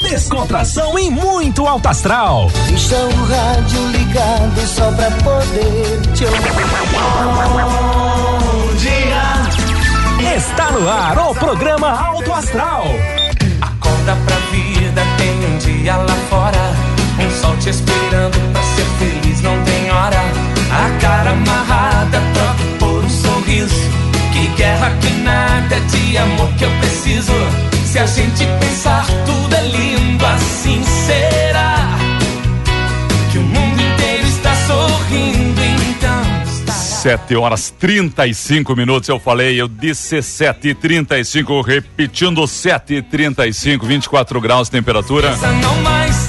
Descontração e muito alto astral. Deixa o rádio ligado só pra poder te ouvir. Bom dia. Está no ar o programa Alto Astral. Acorda pra vida, tem um dia lá fora. Um sol te esperando pra ser feliz, não tem hora. A cara amarrada, troca por um sorriso. Que guerra que nada é de amor que eu preciso. Se a gente pensar tudo é lindo, assim será. Que o mundo inteiro está sorrindo, então. estará. 7 horas 35 minutos, eu falei, eu disse 7 e 35 repetindo 7 e 35 24 graus temperatura.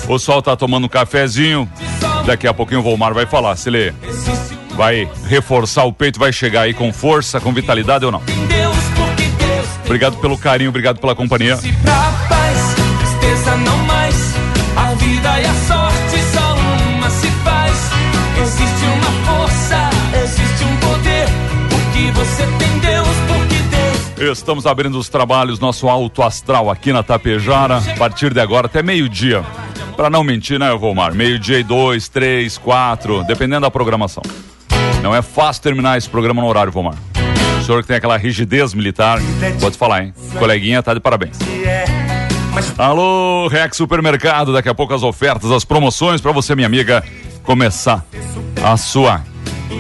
O sol tá tomando um cafezinho. Daqui a pouquinho o Volmar vai falar, se ele vai reforçar o peito, vai chegar aí com força, com vitalidade ou não. Obrigado pelo carinho, obrigado pela companhia. Estamos abrindo os trabalhos, nosso alto astral aqui na Tapejara, a partir de agora até meio-dia. Pra não mentir, né, Volmar? Meio-dia e dois, três, quatro, dependendo da programação. Não é fácil terminar esse programa no horário, Volmar. Senhor que tem aquela rigidez militar, pode falar, hein? Coleguinha tá de parabéns. Alô, Rex Supermercado, daqui a pouco as ofertas, as promoções pra você, minha amiga, começar a sua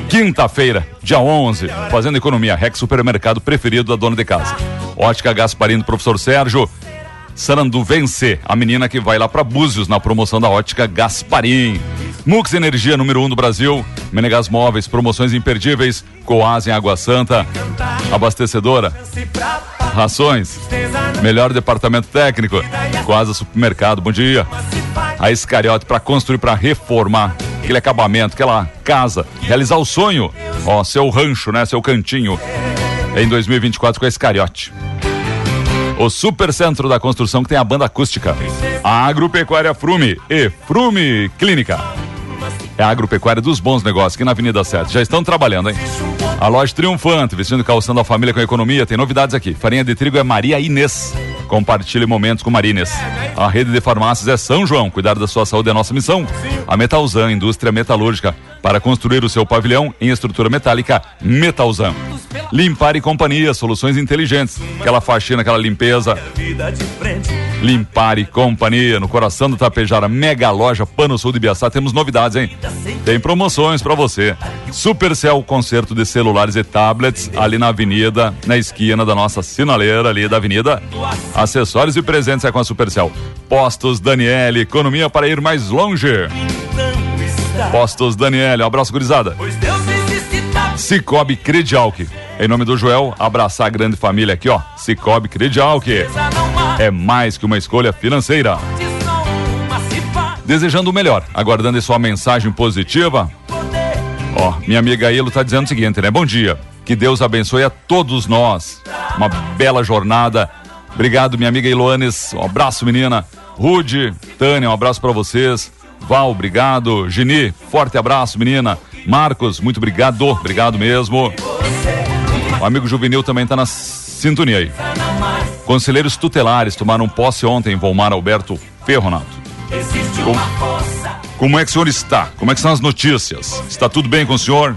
quinta-feira, dia 11, fazendo economia. Rex Supermercado preferido da dona de casa. Ótica Gasparim do professor Sérgio. Sarandu Vence, a menina que vai lá para Búzios na promoção da Ótica Gasparim. Mux Energia número 1 um do Brasil. Menegas Móveis, promoções imperdíveis. Coas em Água Santa. Abastecedora. Rações. Melhor departamento técnico. Coasa Supermercado. Bom dia. A Escariote para construir, para reformar. Aquele acabamento, aquela casa. Realizar o sonho. Ó, seu rancho, né? Seu cantinho. Em 2024 com a Escariote. O Supercentro da Construção que tem a banda acústica. A Agropecuária Frume e Frume Clínica. É a agropecuária dos bons negócios aqui na Avenida 7. Já estão trabalhando, hein? A loja triunfante, vestindo e calçando a família com a economia, tem novidades aqui. Farinha de trigo é Maria Inês. Compartilhe momentos com Maria Inês. A rede de farmácias é São João. Cuidar da sua saúde é nossa missão. A Metalzan, indústria metalúrgica. Para construir o seu pavilhão em estrutura metálica, Metalzan. Limpar e companhia, soluções inteligentes. Aquela faxina, aquela limpeza. Limpar e Companhia, no coração do Tapejara, mega loja Pano Sul de Biaçá. Temos novidades, hein? Tem promoções pra você. Supercell, concerto de celulares e tablets, ali na avenida, na esquina da nossa sinaleira ali da avenida. Acessórios e presentes é com a Supercell. Postos Daniele, economia para ir mais longe. Postos Daniele, um abraço, gurizada. Pois Deus? Cicobi Credialc. Em nome do Joel, abraçar a grande família aqui, ó. Cicobi Credialc. É mais que uma escolha financeira. Desejando o melhor, aguardando aí sua mensagem positiva. Ó, minha amiga Elo tá dizendo o seguinte, né? Bom dia. Que Deus abençoe a todos nós. Uma bela jornada. Obrigado, minha amiga Iloanes. Um abraço, menina. Rude, Tânia, um abraço pra vocês. Val, obrigado. Gini, forte abraço, menina. Marcos, muito obrigado. Obrigado mesmo. O amigo Juvenil também tá na sintonia aí. Conselheiros tutelares tomaram posse ontem em Volmar Alberto Ferronato. Como, como é que o senhor está? Como é que são as notícias? Está tudo bem com o senhor?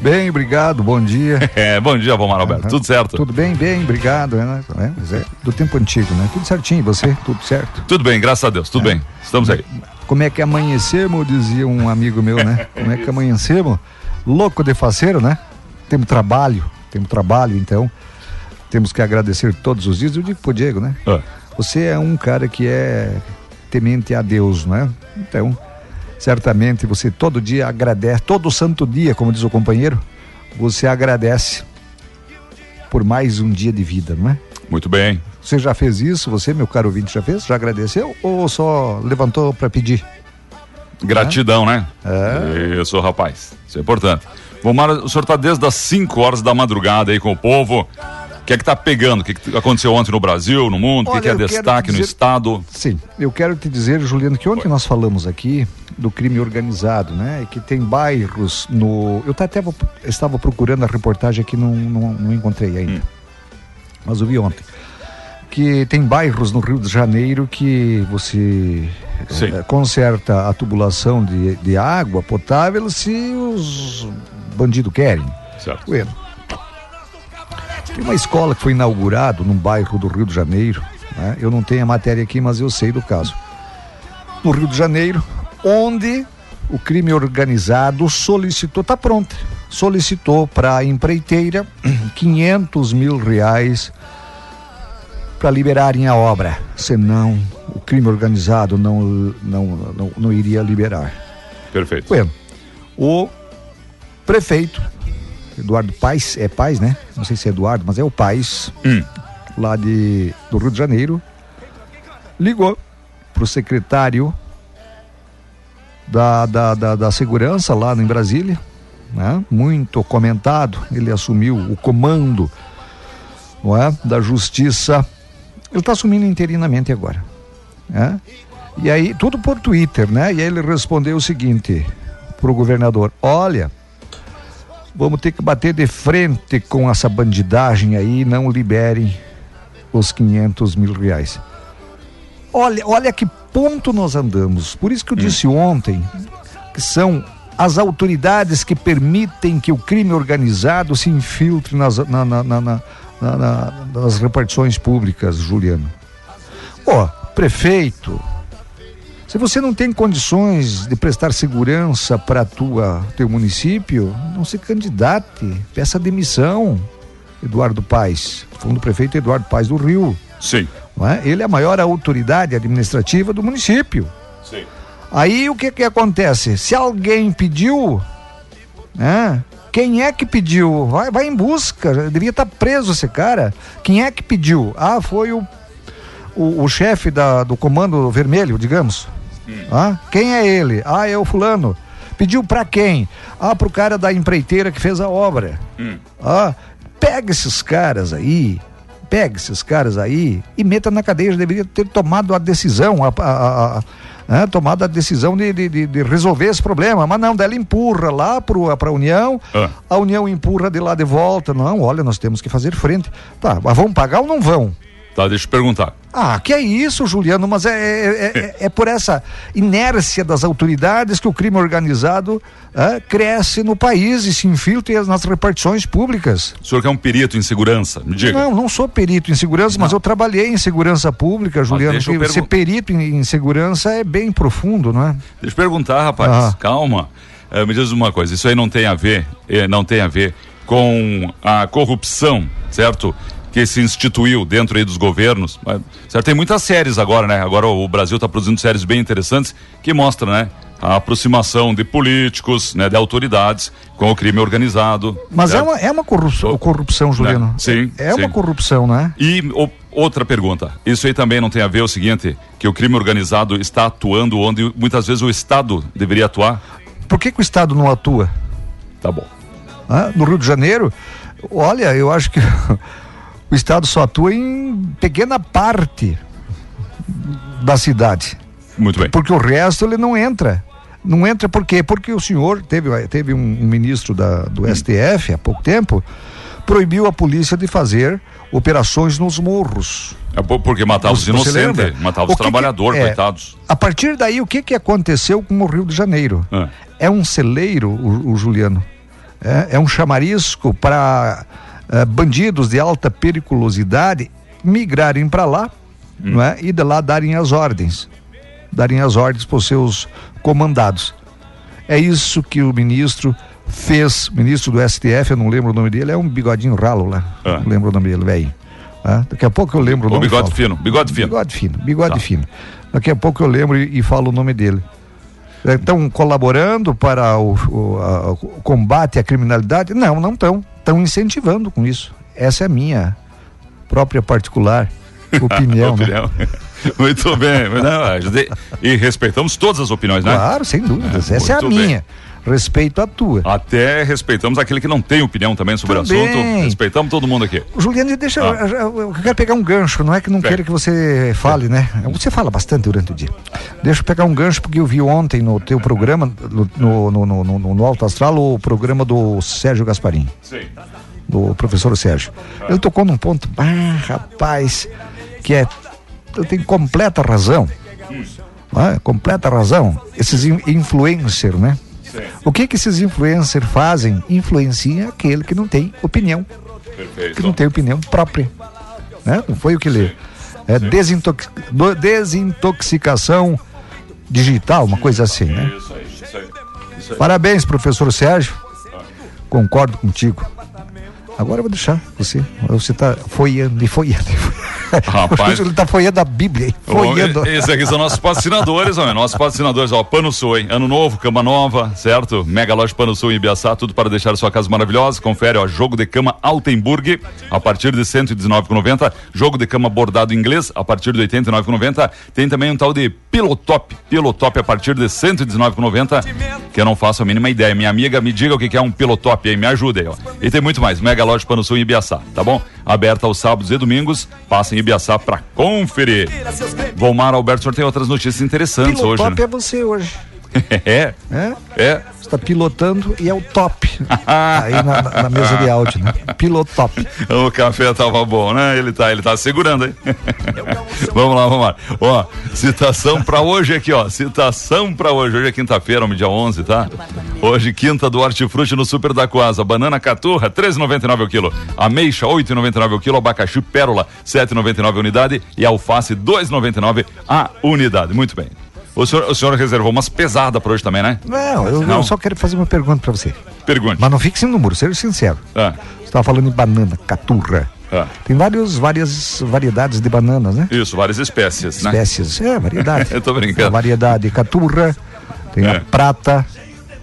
Bem, obrigado, bom dia. É, bom dia, Volmar Alberto. Tudo certo? Tudo bem, bem, obrigado. É, né? É, é do tempo antigo, né? Tudo certinho, você? Tudo certo? Tudo bem, graças a Deus. Tudo bem. Estamos aí. Como é que amanhecemos, dizia um amigo meu, né? Como é que amanhecemos? Louco de faceiro, né? Temos trabalho, temos trabalho, então temos que agradecer todos os dias. Eu digo pro Diego, né? Ah, Você é um cara que é temente a Deus, né? Então, certamente você todo dia agradece, todo santo dia, como diz o companheiro, você agradece por mais um dia de vida, não é? muito bem. Você já fez isso? Você, meu caro ouvinte, já fez? Já agradeceu? Ou só levantou para pedir? Gratidão, né? É. Isso, rapaz. Isso é importante. Vomar, o senhor está desde as 5 horas da madrugada aí com o povo. O que é que tá pegando? O que, que aconteceu ontem no Brasil, no mundo? O que, Olha, que é destaque dizer- no estado? Sim, eu quero te dizer, Juliano, que ontem nós falamos aqui do crime organizado, né? E que tem bairros no. Eu até vou- estava procurando a reportagem aqui, não, não, não encontrei ainda. Mas eu vi ontem. Que tem bairros no Rio de Janeiro que você Sim. eh, conserta a tubulação de, de água potável se os bandidos querem. Certo. Bueno. Tem uma escola que foi inaugurada num bairro do Rio de Janeiro. né? Eu não tenho a matéria aqui, mas eu sei do caso. No Rio de Janeiro, onde o crime organizado solicitou, tá pronto, solicitou para a empreiteira 500 mil reais para liberarem a obra. Senão, o crime organizado não, não, não, não iria liberar. Perfeito. Bueno, o prefeito, Eduardo Paes, é Paes, né? Não sei se é Eduardo, mas é o Paes, Hum. lá de, do Rio de Janeiro, ligou pro secretário da, da, da, da segurança lá em Brasília, né? Muito comentado, ele assumiu o comando, não é? Da justiça, ele está assumindo interinamente agora, né? E aí, tudo por Twitter, né? E aí ele respondeu o seguinte pro governador: Olha, vamos ter que bater de frente com essa bandidagem aí, não liberem os 500 mil reais. Olha, olha que ponto nós andamos. Por isso que eu disse ontem que são as autoridades que permitem que o crime organizado se infiltre nas, na- na- na- na- na- na- nas repartições públicas, Juliano. Ó, prefeito, se você não tem condições de prestar segurança para tua teu município, não se candidate, peça demissão. Eduardo Paes, falando do prefeito Eduardo Paes do Rio, Sim. é? Ele é a maior autoridade administrativa do município. Sim. Aí o que que acontece? Se alguém pediu, né? Quem é que pediu? Vai, vai em busca. Devia estar preso esse cara. Quem é que pediu? Ah, foi o, o, o chefe da, do comando vermelho, digamos. Ah, quem é ele? Ah, é o fulano. Pediu pra quem? Ah, pro cara da empreiteira que fez a obra. Ah, pega esses caras aí, pega esses caras aí e meta na cadeia. Já deveria ter tomado a decisão, a, a- a- a- né, tomado a decisão de, de- de- resolver esse problema. Mas não, dela empurra lá pro, pra União, Ah. a União empurra de lá de volta. Não, olha, nós temos que fazer frente. Tá, mas vão pagar ou não vão? Tá, deixa eu perguntar. Ah, que é isso, Juliano, mas é, é, é- é por essa inércia das autoridades que o crime organizado ah, cresce no país e se infiltra nas repartições públicas. O senhor que é um perito em segurança, me diga. Não, não sou perito em segurança, mas eu trabalhei em segurança pública, Juliano. deixa eu que Ser pergun- perito em, em segurança é bem profundo, não é? Deixa eu perguntar, rapaz. Ah. Calma. Eh, me diz uma coisa, isso aí não tem a ver, eh, não tem a ver com a corrupção, certo? Que se instituiu dentro aí dos governos. Certo? Tem muitas séries agora, né? Agora o Brasil está produzindo séries bem interessantes que mostram, né? A aproximação de políticos, né? De autoridades com o crime organizado. Mas é uma, é uma corrupção, corrupção Juliano. Sim, É uma sim. corrupção, né? E o- outra pergunta. Isso aí também não tem a ver o seguinte, que o crime organizado está atuando onde muitas vezes o Estado deveria atuar? Por que, que o Estado não atua? Tá bom. Ah, no Rio de Janeiro, olha, eu acho que o Estado só atua em pequena parte da cidade, Muito bem. porque o resto ele não entra. Não entra por quê? Porque o senhor teve, teve um, ministro da, do STF há pouco tempo proibiu a polícia de fazer operações nos morros. É por- porque matava os inocentes, matava os trabalhadores, é, coitados. A partir daí, o que que aconteceu com o Rio de Janeiro? Ah. É um celeiro, o, o Juliano. É, é um chamarisco para eh, bandidos de alta periculosidade migrarem para lá, Hum. não é? E de lá darem as ordens, darem as ordens para os seus comandados. É isso que o ministro fez, ministro do STF, eu não lembro o nome dele, é um bigodinho ralo lá, Ah. não lembro o nome dele, velho. Ah, daqui a pouco eu lembro o O nome. e bigode fino, bigode fino. Bigode fino, bigode Tá. fino. Daqui a pouco eu lembro e, e falo o nome dele. Estão colaborando para o, o- a- o combate à criminalidade? Não, não estão. Estão incentivando com isso. Essa é a minha própria particular opinião. né? Opinião. Muito bem. Não. E respeitamos todas as opiniões, né? Claro, sem dúvidas. É, Essa é a bem. minha. Respeito a tua. Até respeitamos aquele que não tem opinião também sobre Também. o assunto. Respeitamos todo mundo aqui. Juliane, deixa. Ah. Eu, eu- quero pegar um gancho, não é que não Pega. queira que você fale, né? Você fala bastante durante o dia. Deixa eu pegar um gancho, porque eu vi ontem no teu programa, no, no, no, no, no- Alto Astral, o programa do Sérgio Gasparim, Sim. do professor Sérgio. Ele tocou num ponto, ah, rapaz, que é. Eu tenho completa razão. não é? Completa razão. Esses in- influencers, né? O que que esses influencers fazem? Influencia aquele que não tem opinião que não Perfeito. tem opinião própria. Né? Não foi o que ele. É desintox- desintoxicação digital, uma coisa assim, né? Isso aí, isso aí. Isso aí. Parabéns, professor Sérgio. Concordo contigo. Agora eu vou deixar você. Você está folhando e folhando. Rapaz. Ele está folhando a Bíblia. hein? Folhando. Ô, Esses aqui são nossos patrocinadores, homem. Nossos patrocinadores, ó, Pano Sul, hein? Ano novo, cama nova, certo? Mega Loja Pano Sul em Ibiaçá, tudo para deixar sua casa maravilhosa. Confere, ó, jogo de cama Altenburg, a partir de R$ 119,90. Jogo de cama bordado inglês, a partir de R$ 89,90. Tem também um tal de Pilotop, Pilotop a partir de R$ 119,90, que eu não faço a mínima ideia. Minha amiga, me diga o que que é um Pilotop aí, me ajuda aí, ó. E tem muito mais, Mega Loja Pano Sul em Ibiaçá, tá bom? Aberta aos sábados e domingos, passa em Ibiaçá para conferir. Volmar Alberto, o senhor tem outras notícias interessantes hoje, Pilotop né? é você hoje. É, É? é. Está pilotando e é o top. Aí na, na- mesa de áudio, né? Pilotop. O café tava bom, né? Ele tá, ele tá segurando, hein? vamos lá, vamos lá. Ó, citação pra hoje aqui, ó. Citação pra hoje. Hoje é quinta-feira, dia 11, tá? Hoje, quinta do Hortifruti no Super da Coasa. Banana caturra, 13,99 o quilo. Ameixa, 8,99 o quilo. Abacaxi pérola, 7,99 a unidade. E alface, 2,99 a unidade. Muito bem. O senhor, o senhor reservou umas pesadas pra hoje também, né? Não, eu, Não. eu só quero fazer uma pergunta para você. Pergunte. Mas não fique sem número, seja sincero. Ah, Você estava falando em banana, caturra. ah. Tem vários, várias variedades de bananas, né? Isso, várias espécies, né? Espécies. É, variedade. Eu tô brincando. A variedade caturra, tem É. a prata,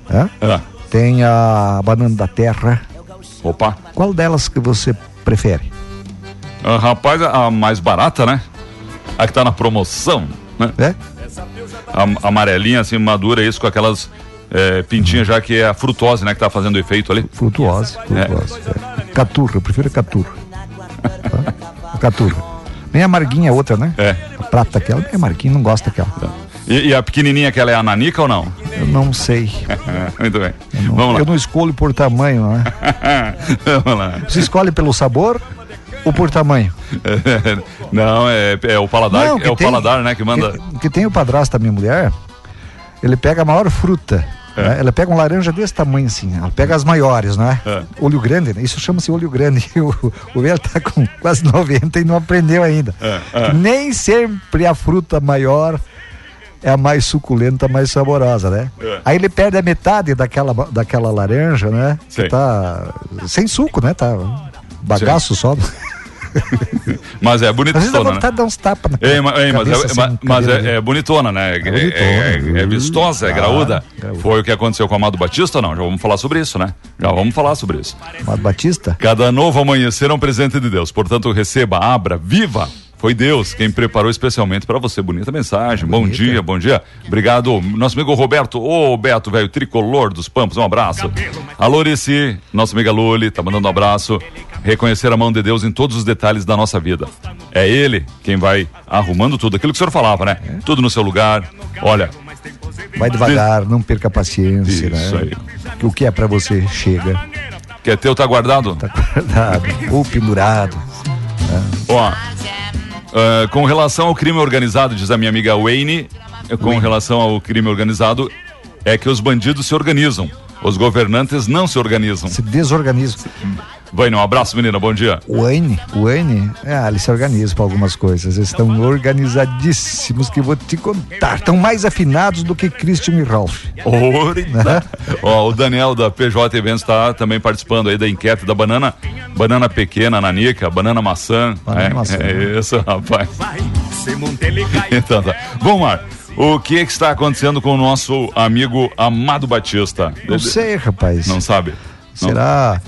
né? Ah, tem a banana da terra. opa. Qual delas que você prefere? Ah, rapaz, a mais barata, né? A que tá na promoção, né? É? A, amarelinha, assim, madura, isso com aquelas eh, pintinhas já que é a frutose, né? Que tá fazendo efeito ali. Frutuosa. frutuosa é. Caturra, eu prefiro caturra. Tá? A caturra. Nem amarguinha é outra, né? É. A prata aquela, bem amarguinha, não gosta daquela. E, e a pequenininha, aquela é a nanica ou não? Eu não sei. Muito bem. Não- Vamos Eu lá. não escolho por tamanho, né? Vamos lá. Você escolhe pelo sabor ou por tamanho? Não, é, é o paladar, Não, que é o tem- paladar, né? Que manda. Que, que tem o padrasto da minha mulher, ele pega a maior fruta. É. né? Ela pega um laranja desse tamanho assim, ela pega as maiores, não é? Olho grande, né? Isso chama-se olho grande. O, o velho tá com quase 90 e não aprendeu ainda. É, é. Nem sempre a fruta maior é a mais suculenta, mais saborosa, né? É. Aí ele perde a metade daquela, daquela laranja, né? Sei. Que tá sem suco, né? Tá bagaço só. Mas é Às vezes dá bonitona, né? de dar uns tapas na Ei, ma- ei, mas é, assim, mas é, é bonitona, né? É, bonitona. é- é vistosa, é Ah, graúda. graúda. Foi o que aconteceu com o Amado Batista ou não? Já vamos falar sobre isso, né? Já vamos falar sobre isso. Amado Batista? Cada novo amanhecer é um presente de Deus. Portanto, receba, abra, viva. Foi Deus quem preparou especialmente para você. Bonita mensagem. Bom Bonita. dia, bom dia. Obrigado, nosso amigo Roberto. Ô, Beto, velho, tricolor dos Pampos. Um abraço. A Lorici, nossa amiga Luli, tá mandando um abraço. Reconhecer a mão de Deus em todos os detalhes da nossa vida. É Ele quem vai arrumando tudo. Aquilo que o senhor falava, né? Tudo no seu lugar. Olha, Vai devagar, não perca a paciência, Isso né? aí. Que o que é pra você chega, quer teu, tá guardado? tá guardado ou pendurado. Ó, ah, com relação ao crime organizado, diz a minha amiga Wayne, com relação ao crime organizado, é que os bandidos se organizam. Os governantes não se organizam. Se desorganiza. Wayne, um abraço, menina, bom dia. O Wayne, o Wayne, é, ele se organiza para algumas coisas. Eles estão organizadíssimos que vou te contar. Estão mais afinados do que Christian e Ralph. Orita. Ó, o Daniel da PJ Eventos está também participando aí da enquete da banana. Banana pequena, nanica, banana maçã. Banana é, maçã. é isso, rapaz. Então tá. Vamos lá. O que, é que está acontecendo com o nosso amigo Amado Batista? Não sei, rapaz. Não sabe? Não. Será?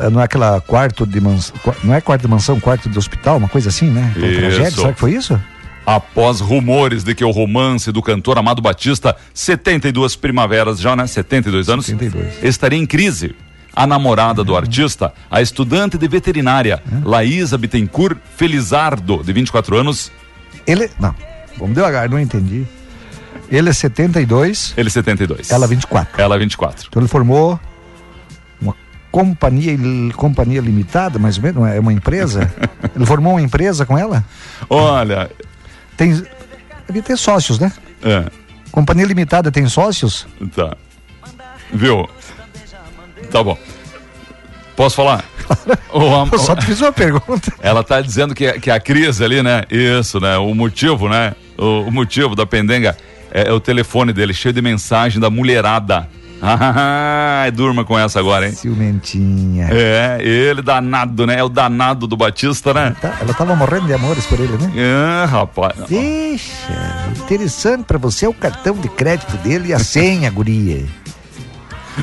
É. Não é aquela quarto de mansão. Não é quarto de mansão, quarto de hospital, uma coisa assim, né? Foi tragédia? Será que foi isso? após rumores de que o romance do cantor Amado Batista, 72 primaveras já, né? 72 anos, 72. estaria em crise. A namorada do artista, a estudante de veterinária, Laísa Bittencourt Felizardo, de 24 anos, Ele. Não, vamos devagar, não entendi. Ele é 72, ele 72. ela 24. Ela 24. Então ele formou uma companhia, companhia limitada, mais ou menos, não é uma empresa. ele formou uma empresa com ela? Olha, Tem. Deve ter sócios, né? é, Companhia limitada tem sócios? tá. Viu? Tá bom. Posso falar? O am- Eu só te fiz uma pergunta. Ela tá dizendo que, que a crise ali, né? Isso, né? O motivo, né? O, o motivo da pendenga é, é o telefone dele, cheio de mensagem da mulherada. Ah, durma com essa agora, hein? Ciumentinha. É, ele danado, né? É o danado do Batista, né? Tá, ela tava morrendo de amores por ele, né? É, rapaz. Deixa. Interessante pra você é o cartão de crédito dele e a senha, guria.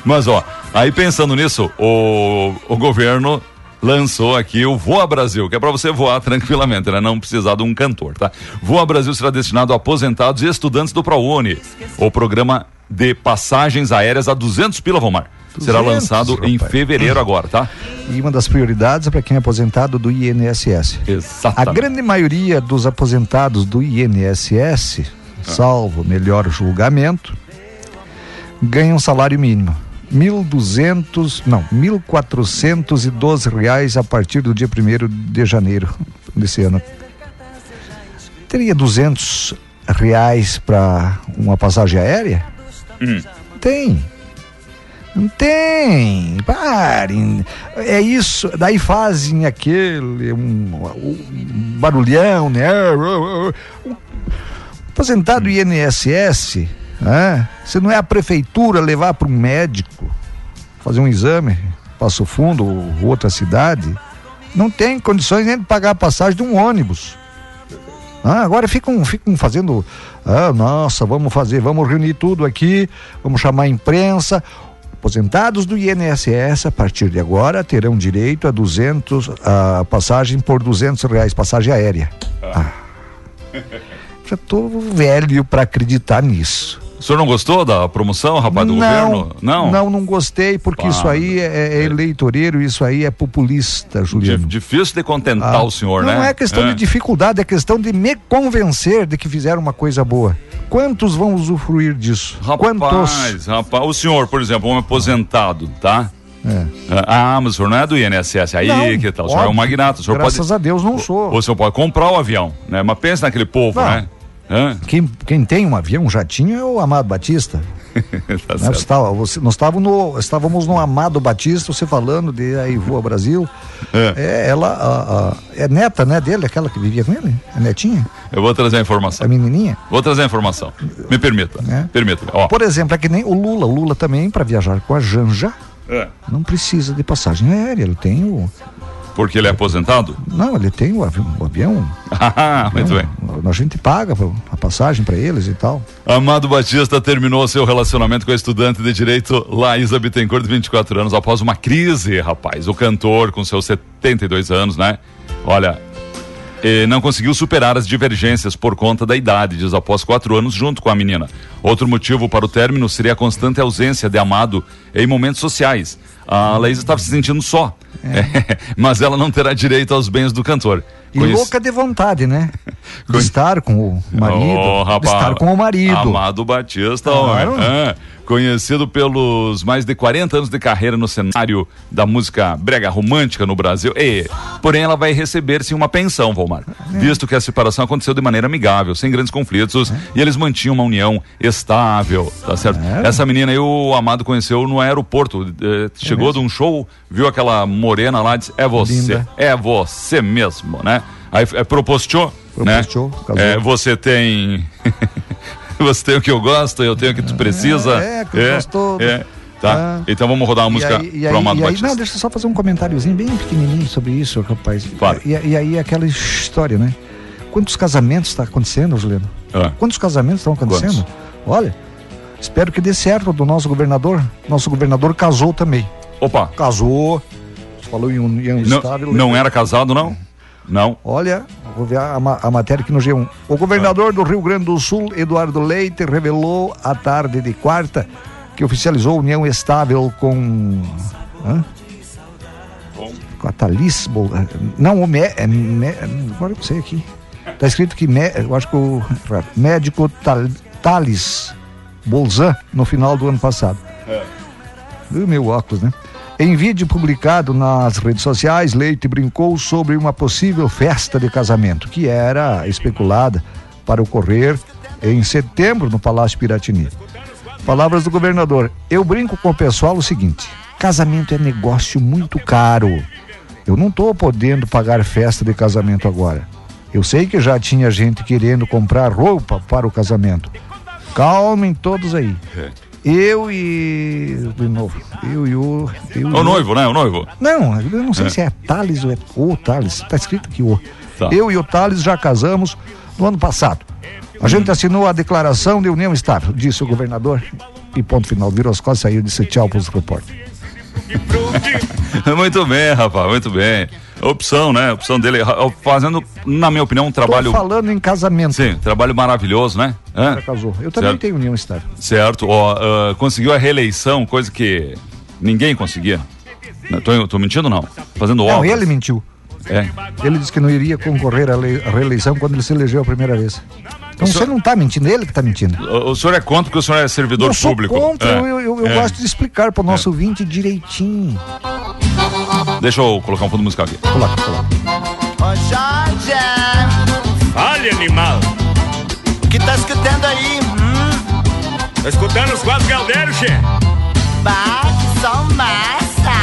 Mas, ó, aí pensando nisso, o, o governo lançou aqui o Voa Brasil, que é pra você voar tranquilamente, né? Não precisar de um cantor, tá? Voa Brasil será destinado a aposentados e estudantes do ProUni. O programa de passagens aéreas a 200 pila, Vomar. Será 200, lançado em fevereiro agora, tá? E uma das prioridades é para quem é aposentado do INSS. A Exatamente. grande maioria dos aposentados do INSS, salvo melhor julgamento, ganham salário mínimo. 1.200, não, 1.412 reais a partir do dia 1 de janeiro desse ano. Teria 200 reais para uma passagem aérea? Não tem. Não tem. Parem. É isso. Daí fazem aquele um, um barulhão, né? O aposentado INSS, né? Se não é a prefeitura levar para um médico fazer um exame, Passo Fundo ou outra cidade, não tem condições nem de pagar a passagem de um ônibus. Ah, agora ficam, ficam fazendo. Ah, nossa, vamos fazer, vamos reunir tudo aqui, vamos chamar a imprensa. Aposentados do INSS, a partir de agora, terão direito a 200, a passagem por 200 reais, passagem aérea. Ah. Já tô velho para acreditar nisso. O senhor não gostou da promoção, rapaz, do não, governo? Não. não, não gostei, porque Pá, isso aí é, é eleitoreiro, isso aí é populista, Juliano. Difícil de contentar Ah, o senhor, não né? é questão de dificuldade, é questão de me convencer de que fizeram uma coisa boa. Quantos vão usufruir disso? Quantos? Rapaz, rapaz, o senhor, por exemplo, um aposentado, tá? É. Ah, mas o senhor não é do INSS, aí Não, que tal? O senhor é um óbvio. magnata, o senhor Graças pode... a Deus não sou. O senhor pode comprar o avião, né? Mas pensa naquele povo, Não. né? Hã? Quem, quem tem um avião, um jatinho, é o Amado Batista. tá Né? Você certo. tava- você- nós estávamos no, estávamos no Amado Batista, você falando de aí Voa Brasil. É. É, ela a- a- é neta, né, dele, aquela que vivia com ele? É netinha? Eu vou trazer a informação. A menininha? Vou trazer a informação. Me permita. É. Permita. Ó. Por exemplo, é que nem o Lula. O Lula também, para viajar com a Janja, É. não precisa de passagem aérea. Ele tem o. Porque ele é aposentado? Não, ele tem o avião. O avião Ah, muito bem. a gente paga a passagem para eles e tal. Amado Batista terminou seu relacionamento com a estudante de direito Laísa Bittencourt, de 24 anos, após uma crise, rapaz. O cantor, com seus 72 anos, né? Olha, eh, não conseguiu superar as divergências por conta da idade, diz após quatro anos junto com a menina. Outro motivo para o término seria a constante ausência de Amado em momentos sociais. A Laísa estava se sentindo só, mas ela não terá direito aos bens do cantor. E louca de vontade, né? De estar com o marido. Oh, de rapaz, estar com o marido. Amado Batista, Claro. É, conhecido pelos mais de 40 anos de carreira no cenário da música brega romântica no Brasil. E, porém, ela vai receber sim uma pensão, Volmar. É. Visto que a separação aconteceu de maneira amigável, sem grandes conflitos, e eles mantinham uma união estável, tá certo? É. Essa menina aí o Amado conheceu no aeroporto. Chegou de um show, viu aquela morena lá, disse: É você, Linda. é você mesmo, né? Aí é, propostou, né? É, você tem. você tem o que eu gosto, eu tenho o que tu precisa. é, que eu gosto todo. é. Tá? Ah. Então vamos rodar uma música pro aí, Amado e aí- Batista. não, deixa eu só fazer um comentáriozinho bem pequenininho sobre isso, rapaz. E, e aí aquela história, né? Quantos casamentos está acontecendo, Juliano? Ah. Quantos casamentos estão acontecendo? Olha, espero que dê certo do nosso governador. Nosso governador casou também. Opa, Casou, falou em união não, estável. não era casado, não? Não. Olha, vou ver a, a, matéria aqui no G1. O governador do Rio Grande do Sul, Eduardo Leite, revelou à tarde de quarta que oficializou união estável com. Hã? Com a Thalys. Não, o me, é, me, agora eu sei aqui. Está escrito que me, eu acho que o médico Thales Bolzan no final do ano passado. É. meu óculos, né? Em vídeo publicado nas redes sociais, Leite brincou sobre uma possível festa de casamento que era especulada para ocorrer em setembro no Palácio Piratini. Palavras do governador: Eu brinco com o pessoal o seguinte: casamento é negócio muito caro. Eu não estou podendo pagar festa de casamento agora. Eu sei que já tinha gente querendo comprar roupa para o casamento. Calmem todos aí. É. Eu e. De novo. Eu e o. Eu o noivo, né? O noivo. Não, eu não sei é. se é Thales ou é o Thales. Está escrito aqui o. Tá. Eu e o Thales já casamos no ano passado. A hum. gente assinou a declaração de união estável, disse o governador. E ponto final. Virou as costas e saiu e disse tchau para os repórteres. muito bem, rapaz, muito bem. Opção, né? Opção dele, fazendo, na minha opinião, um trabalho. Tô falando em casamento. Sim, trabalho maravilhoso, né? É? casou. Eu também certo. tenho união estável. Certo. Ó, uh, conseguiu a reeleição, coisa que ninguém conseguia. Tô, tô mentindo não? Fazendo obras. Não, ele mentiu. É. Ele disse que não iria concorrer à, à reeleição quando ele se elegeu a primeira vez. Então senhor... você não está mentindo, ele que está mentindo. O, o, senhor é contra porque o senhor é servidor eu público. Contra, é. eu, eu, eu é. gosto de explicar para o nosso é. ouvinte direitinho. Deixa eu colocar um fundo musical aqui. Coloca, coloca. Ô Jorge! Fale, animal! O que tá escutando aí? Hum? Tô escutando os quatro galdeiros, che! Bah, que som massa!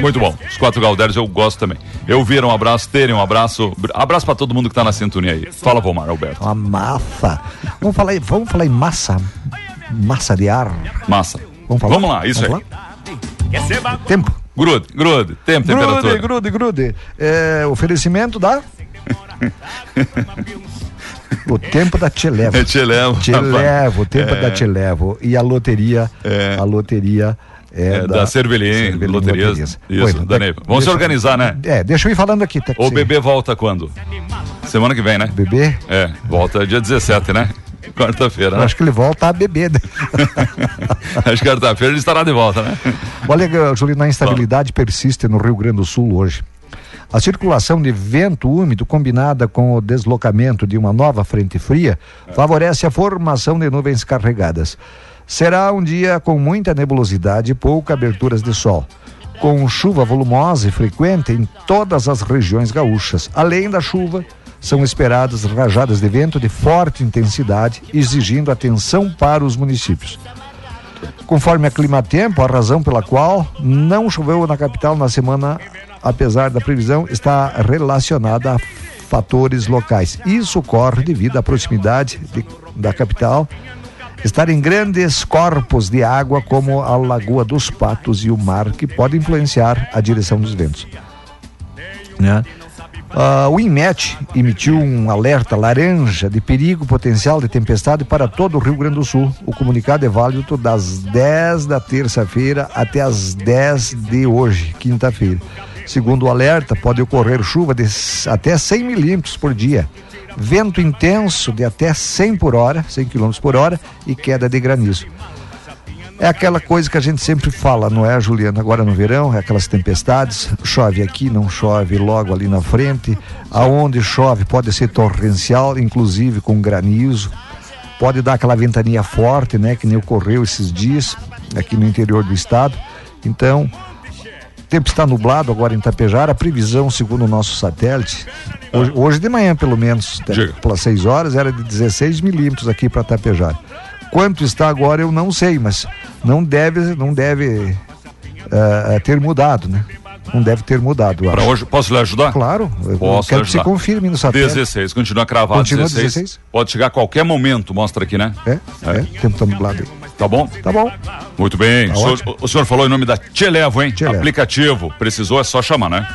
Muito bom. Os quatro Galdérios eu gosto também. Eu viro um abraço, terem um abraço. Abraço para todo mundo que tá na sintonia aí. Fala, Vomar, Alberto. Uma massa. Vamos falar, vamos falar em massa. Massa de ar. Massa. Vamos, falar? vamos lá, isso vamos aí. Tempo. Grude, grude, tempo, grude, temperatura. Grude, grude, é, oferecimento da... o tempo da Te Levo. É, te levo. Te levo, o tempo é. da Te Levo. E a loteria, é. a loteria... É, é da, da Loterias. Isso, Oi, da Neiva. Vamos deixa, se organizar, né? É, deixa eu ir falando aqui. Tá, o bebê volta quando? Semana que vem, né? Bebê? É, volta dia 17, né? Quarta-feira, né? Acho que ele volta a beber. Né? Acho que quarta-feira ele estará de volta, né? Olha, Julino, a instabilidade Bom. persiste no Rio Grande do Sul hoje. A circulação de vento úmido combinada com o deslocamento de uma nova frente fria favorece a formação de nuvens carregadas. Será um dia com muita nebulosidade e pouca aberturas de sol, com chuva volumosa e frequente em todas as regiões gaúchas. Além da chuva, são esperadas rajadas de vento de forte intensidade, exigindo atenção para os municípios. Conforme a Climatempo, a razão pela qual não choveu na capital na semana, apesar da previsão, está relacionada a fatores locais. Isso ocorre devido à proximidade de, da capital estar em grandes corpos de água como a Lagoa dos Patos e o mar, que pode influenciar a direção dos ventos. Né? Uh, o INMET emitiu um alerta laranja de perigo potencial de tempestade para todo o Rio Grande do Sul. O comunicado é válido das 10 da terça-feira até as 10 de hoje, quinta-feira. Segundo o alerta, pode ocorrer chuva de até 100 milímetros por dia, vento intenso de até 100 por hora, 100 km por hora e queda de granizo. É aquela coisa que a gente sempre fala, não é, Juliana? Agora no verão, é aquelas tempestades, chove aqui, não chove logo ali na frente. Aonde chove pode ser torrencial, inclusive com granizo. Pode dar aquela ventania forte, né? Que nem ocorreu esses dias aqui no interior do estado. Então, o tempo está nublado agora em Tapejara. A previsão, segundo o nosso satélite, hoje, hoje de manhã pelo menos, pelas 6 horas, era de 16 milímetros aqui para Tapejara. Quanto está agora eu não sei, mas não deve, não deve uh, ter mudado, né? Não deve ter mudado. Para hoje, posso lhe ajudar? Claro. Posso quero que você confirme no satélite. 16, continua cravado continua 16. 16. Pode chegar a qualquer momento, mostra aqui, né? É, é, é. o tempo está nublado aí. Tá bom? Tá bom. Muito bem. Tá o, senhor, o, senhor, falou em nome da Televo, hein? Televo. Aplicativo. Precisou, é só chamar, né?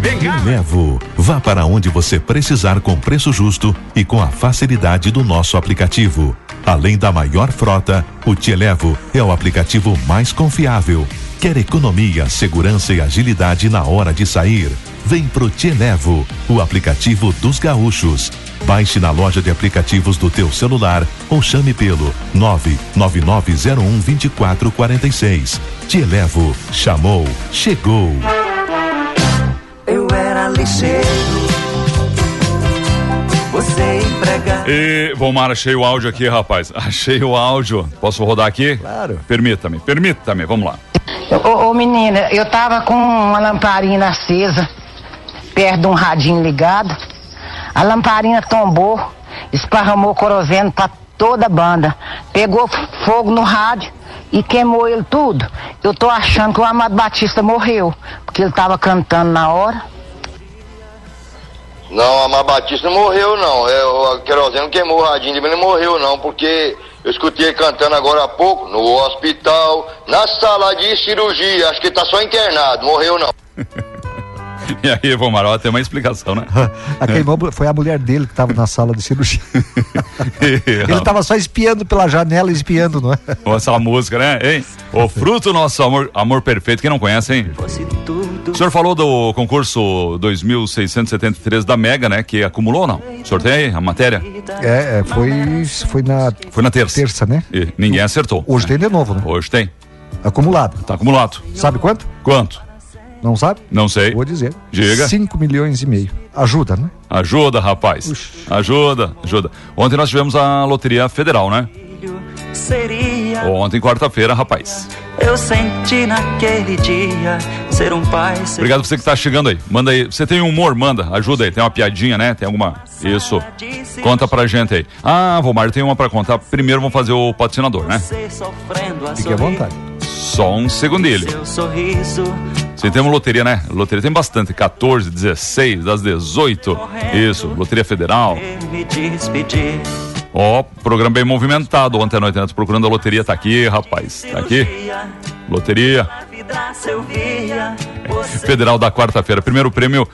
Televo. Vá para onde você precisar com preço justo e com a facilidade do nosso aplicativo. Além da maior frota, o Te Elevo é o aplicativo mais confiável, Quer economia, segurança e agilidade na hora de sair? Vem pro Te Levo, o aplicativo dos gaúchos. Baixe na loja de aplicativos do teu celular ou chame pelo 99901 2446. Te Levo, chamou, chegou. Eu era lixeiro. Você empregado. E, Vomar, achei o áudio aqui, rapaz. Achei o áudio. Posso rodar aqui? Claro. Permita-me, permita-me, vamos lá. Ô, ô, menina, eu tava com uma lamparina acesa, perto de um radinho ligado. A lamparina tombou, esparramou querosene pra toda a banda. Pegou fogo no rádio e queimou ele tudo. Eu tô achando que o Amado Batista morreu, porque ele tava cantando na hora. Não, a Mar Batista não morreu, não. É, o querosene queimou o radinho, mas não morreu, não, porque eu escutei ele cantando agora há pouco, no hospital, na sala de cirurgia. Acho que ele tá só internado, morreu, não. E aí, Vomar, ó, tem uma explicação, né? A queimou foi a mulher dele que estava na sala de cirurgia. Ele estava só espiando pela janela, espiando, não é? Essa música, né? Hein? O fruto do nosso amor, amor perfeito. Quem não conhece, hein? O senhor falou do concurso 2673 da Mega, né? Que acumulou ou não? O senhor tem aí a matéria? É, é, foi, foi na Foi na terça. terça, né? E ninguém acertou. Hoje tem de novo, né? Hoje tem. Acumulado. Tá acumulado. Sabe quanto? Quanto? Não sabe? Não sei. Vou dizer. Diga. 5 milhões e meio. Ajuda, né? Ajuda, rapaz. Ajuda, ajuda. Ontem nós tivemos a Loteria Federal, né? Seria, Ontem, quarta-feira, rapaz. eu senti naquele dia ser um pai. Ser Obrigado por você que tá chegando aí. Manda aí. Você tem humor, manda. Ajuda aí. Tem uma piadinha, né? Tem alguma. Isso. Conta pra gente aí. Ah, Vomar, tem uma pra contar. Primeiro vamos fazer o patrocinador, né? Fique à vontade. Só um segundilho. Seu sorriso, Você tem uma loteria, né? Loteria tem bastante. 14, 16, das 18. Isso. Loteria Federal. Ó, programa bem movimentado. Ontem à noite, antes procurando a loteria. Tá aqui, rapaz. Tá aqui. Loteria Federal da quarta-feira. Primeiro prêmio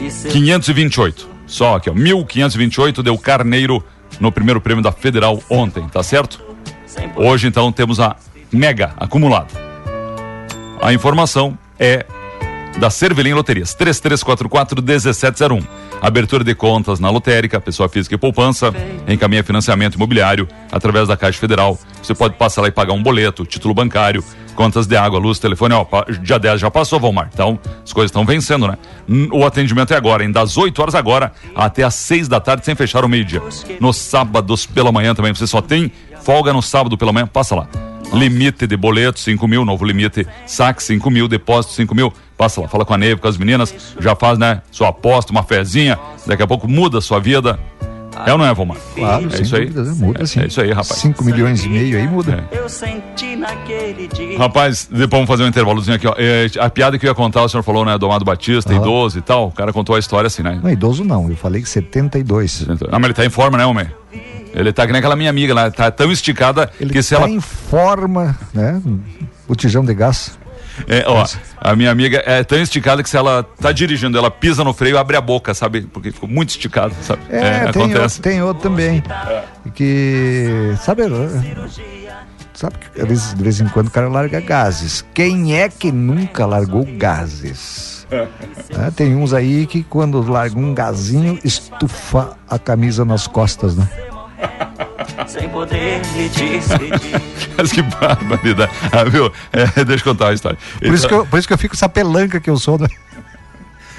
e seu 528. Só aqui, ó. 1528 deu carneiro no primeiro prêmio da Federal ontem, tá certo? Hoje, então, temos a Mega acumulada. A informação é da Cervelim Loterias, 3344-1701. Abertura de contas na lotérica, pessoa física e poupança, encaminha financiamento imobiliário através da Caixa Federal. Você pode passar lá e pagar um boleto, título bancário, contas de água, luz, telefone, ó, dia 10 já passou, Valmar. Então, as coisas estão vencendo, né? O atendimento é agora, hein? Das 8 horas agora até às 6 da tarde, sem fechar o meio-dia. Nos sábados pela manhã também, você só tem folga no sábado pela manhã, passa lá. Limite de boleto, 5 mil, novo limite, saque 5 mil, depósito 5 mil. Passa lá, fala com a Neve, com as meninas, já faz, né? Sua aposta, uma fezinha, daqui a pouco muda a sua vida. É ou não é, Vomar? Claro, é sem isso aí. né? Muda é, sim. É isso aí, rapaz. 5 milhões e meio aí muda. eu senti naquele dia. Rapaz, depois vamos fazer um intervalozinho aqui, ó. É, a piada que eu ia contar, o senhor falou, né, do Amado Batista, Aham. idoso e tal. O cara contou a história assim, né? Não, idoso não, eu falei que 72. Ah, mas ele tá em forma, né, homem? Ele tá que nem aquela minha amiga lá, tá tão esticada Ele que se tá ela. em forma, né? Botijão de gás. É, ó, a minha amiga é tão esticada que se ela tá dirigindo, ela pisa no freio, abre a boca, sabe? Porque ficou muito esticado, sabe? É, tem, acontece. outro, tem outro também. Que. Sabe. Sabe que vezes, de vez em quando o cara larga gases. Quem é que nunca largou gases? É, tem uns aí que quando larga um gazinho, estufa a camisa nas costas, né? Sem poder me despedir. Mas que barbaridade. Ah, viu? É, deixa eu contar a história. Por, isso que eu, por isso que eu fico essa pelanca que eu sou, né?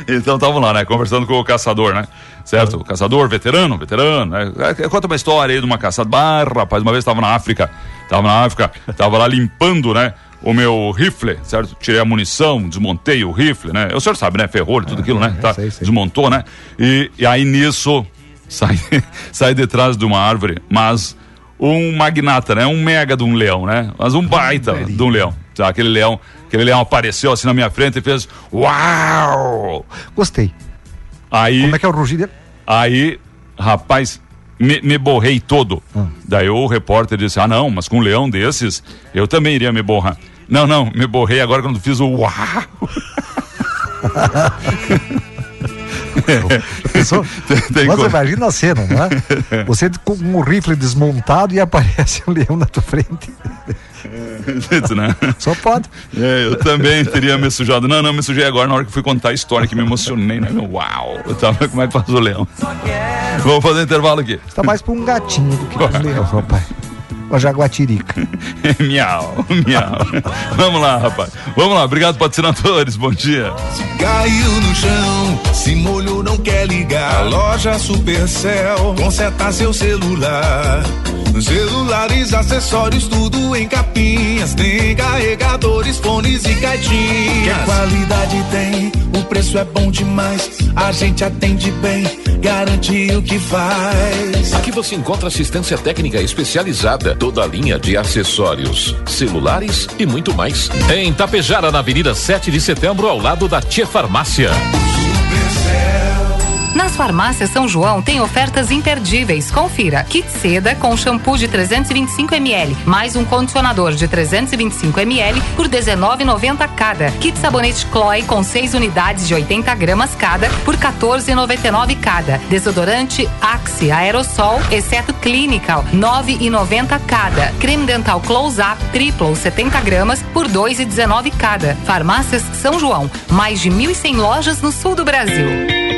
Então estavam lá, né? Conversando com o caçador, né? Certo? O caçador, veterano, veterano, né? É, Conta uma história aí de uma caçada. Bah, rapaz, uma vez estava na África. Tava na África, tava lá limpando, né? O meu rifle, certo? Tirei a munição, desmontei o rifle, né? O senhor sabe, né? Ferrolho, tudo aquilo, né? Tá, sei, sei. Desmontou, né? E, e aí nisso, sai, sai de trás de uma árvore, mas um magnata, né? Um mega de um leão, né? Mas um baita de um leão. Tá? Aquele leão, aquele leão apareceu assim na minha frente e fez uau! Gostei. Aí, Como é que é o rugido dele? aí, rapaz, me, me borrei todo. Daí o repórter disse: Ah, não, mas com um leão desses, eu também iria me borrar. Não, não, me borrei agora quando fiz o uau! Mas coisa. imagina a cena, não é? Você com um rifle desmontado e aparece um leão na tua frente. né? Só pode. É, eu também teria me sujado. Não, não, me sujei agora na hora que fui contar a história que me emocionei, né? Uau! Eu tava, como é que faz o leão? Vamos fazer intervalo aqui. Tá mais pra um gatinho do que um leão, rapaz. Uma jaguatirica. miau, miau. Vamos lá, rapaz. Vamos lá, obrigado, patrocinadores. Bom dia. Caiu no chão, se molhou, não quer ligar. Loja Supercell, conserta seu celular. Celulares, acessórios, tudo em capinhas. Tem carregadores, fones e caixinhas. Que qualidade tem, o preço é bom demais. A gente atende bem, garante o que faz. Aqui você encontra assistência técnica especializada, toda a linha de acessórios, celulares e muito mais. Em Tapejara, na Avenida 7 de Setembro, ao lado da Tia Farmácia. Nas farmácias São João tem ofertas imperdíveis. Confira: kit seda com shampoo de 325 ml, mais um condicionador de 325 ml por 19,90 cada. Kit sabonete Chloe com 6 unidades de 80 gramas cada por 14,99 cada. Desodorante Axe aerosol, exceto Clinical, 9,90 cada. Creme dental Close Up triplo 70 gramas por 2,19 cada. Farmácias São João, mais de 1.100 lojas no sul do Brasil.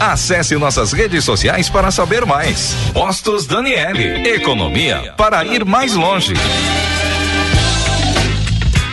Acesse nossas redes sociais para saber mais. Postos Daniele. Economia para ir mais longe.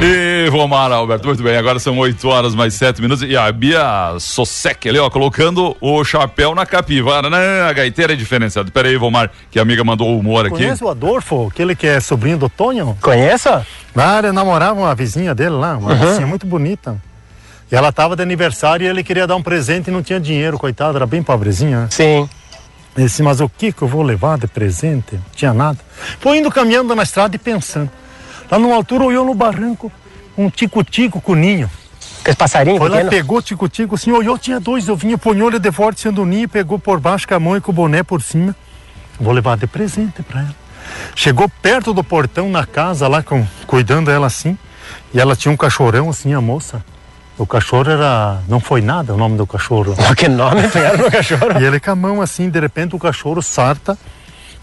E Vomar, Alberto, muito bem. Agora são 8 horas mais 7 minutos. E a Bia Sosek ali, ó, colocando o chapéu na capivara, né? A gaiteira é diferenciada. Pera aí, Vomar, que a amiga mandou o humor aqui. Conhece o Adolfo, aquele que é sobrinho do Tonho? Conheça? Ah, ele namorava uma vizinha dele lá, uma Uhum. vizinha muito bonita. E ela tava de aniversário e ele queria dar um presente e não tinha dinheiro, coitado, era bem pobrezinha. né? Sim. Ele disse, mas o que que eu vou levar de presente? Não tinha nada. Foi indo caminhando na estrada e pensando. Lá numa altura olhou no barranco um tico-tico com ninho. Aquele passarinho Foi lá, pegou o tico-tico, assim, olhou, tinha dois ovinhos, ponhou ele de forte sendo ninho, pegou por baixo com a mão e com o boné por cima. Vou levar de presente pra ela. Chegou perto do portão na casa lá, com, cuidando ela assim, e ela tinha um cachorrão assim, a moça. O cachorro era. Não foi nada o nome do cachorro. Que nome pegaram no cachorro? E ele com a mão assim, de repente o cachorro sarta,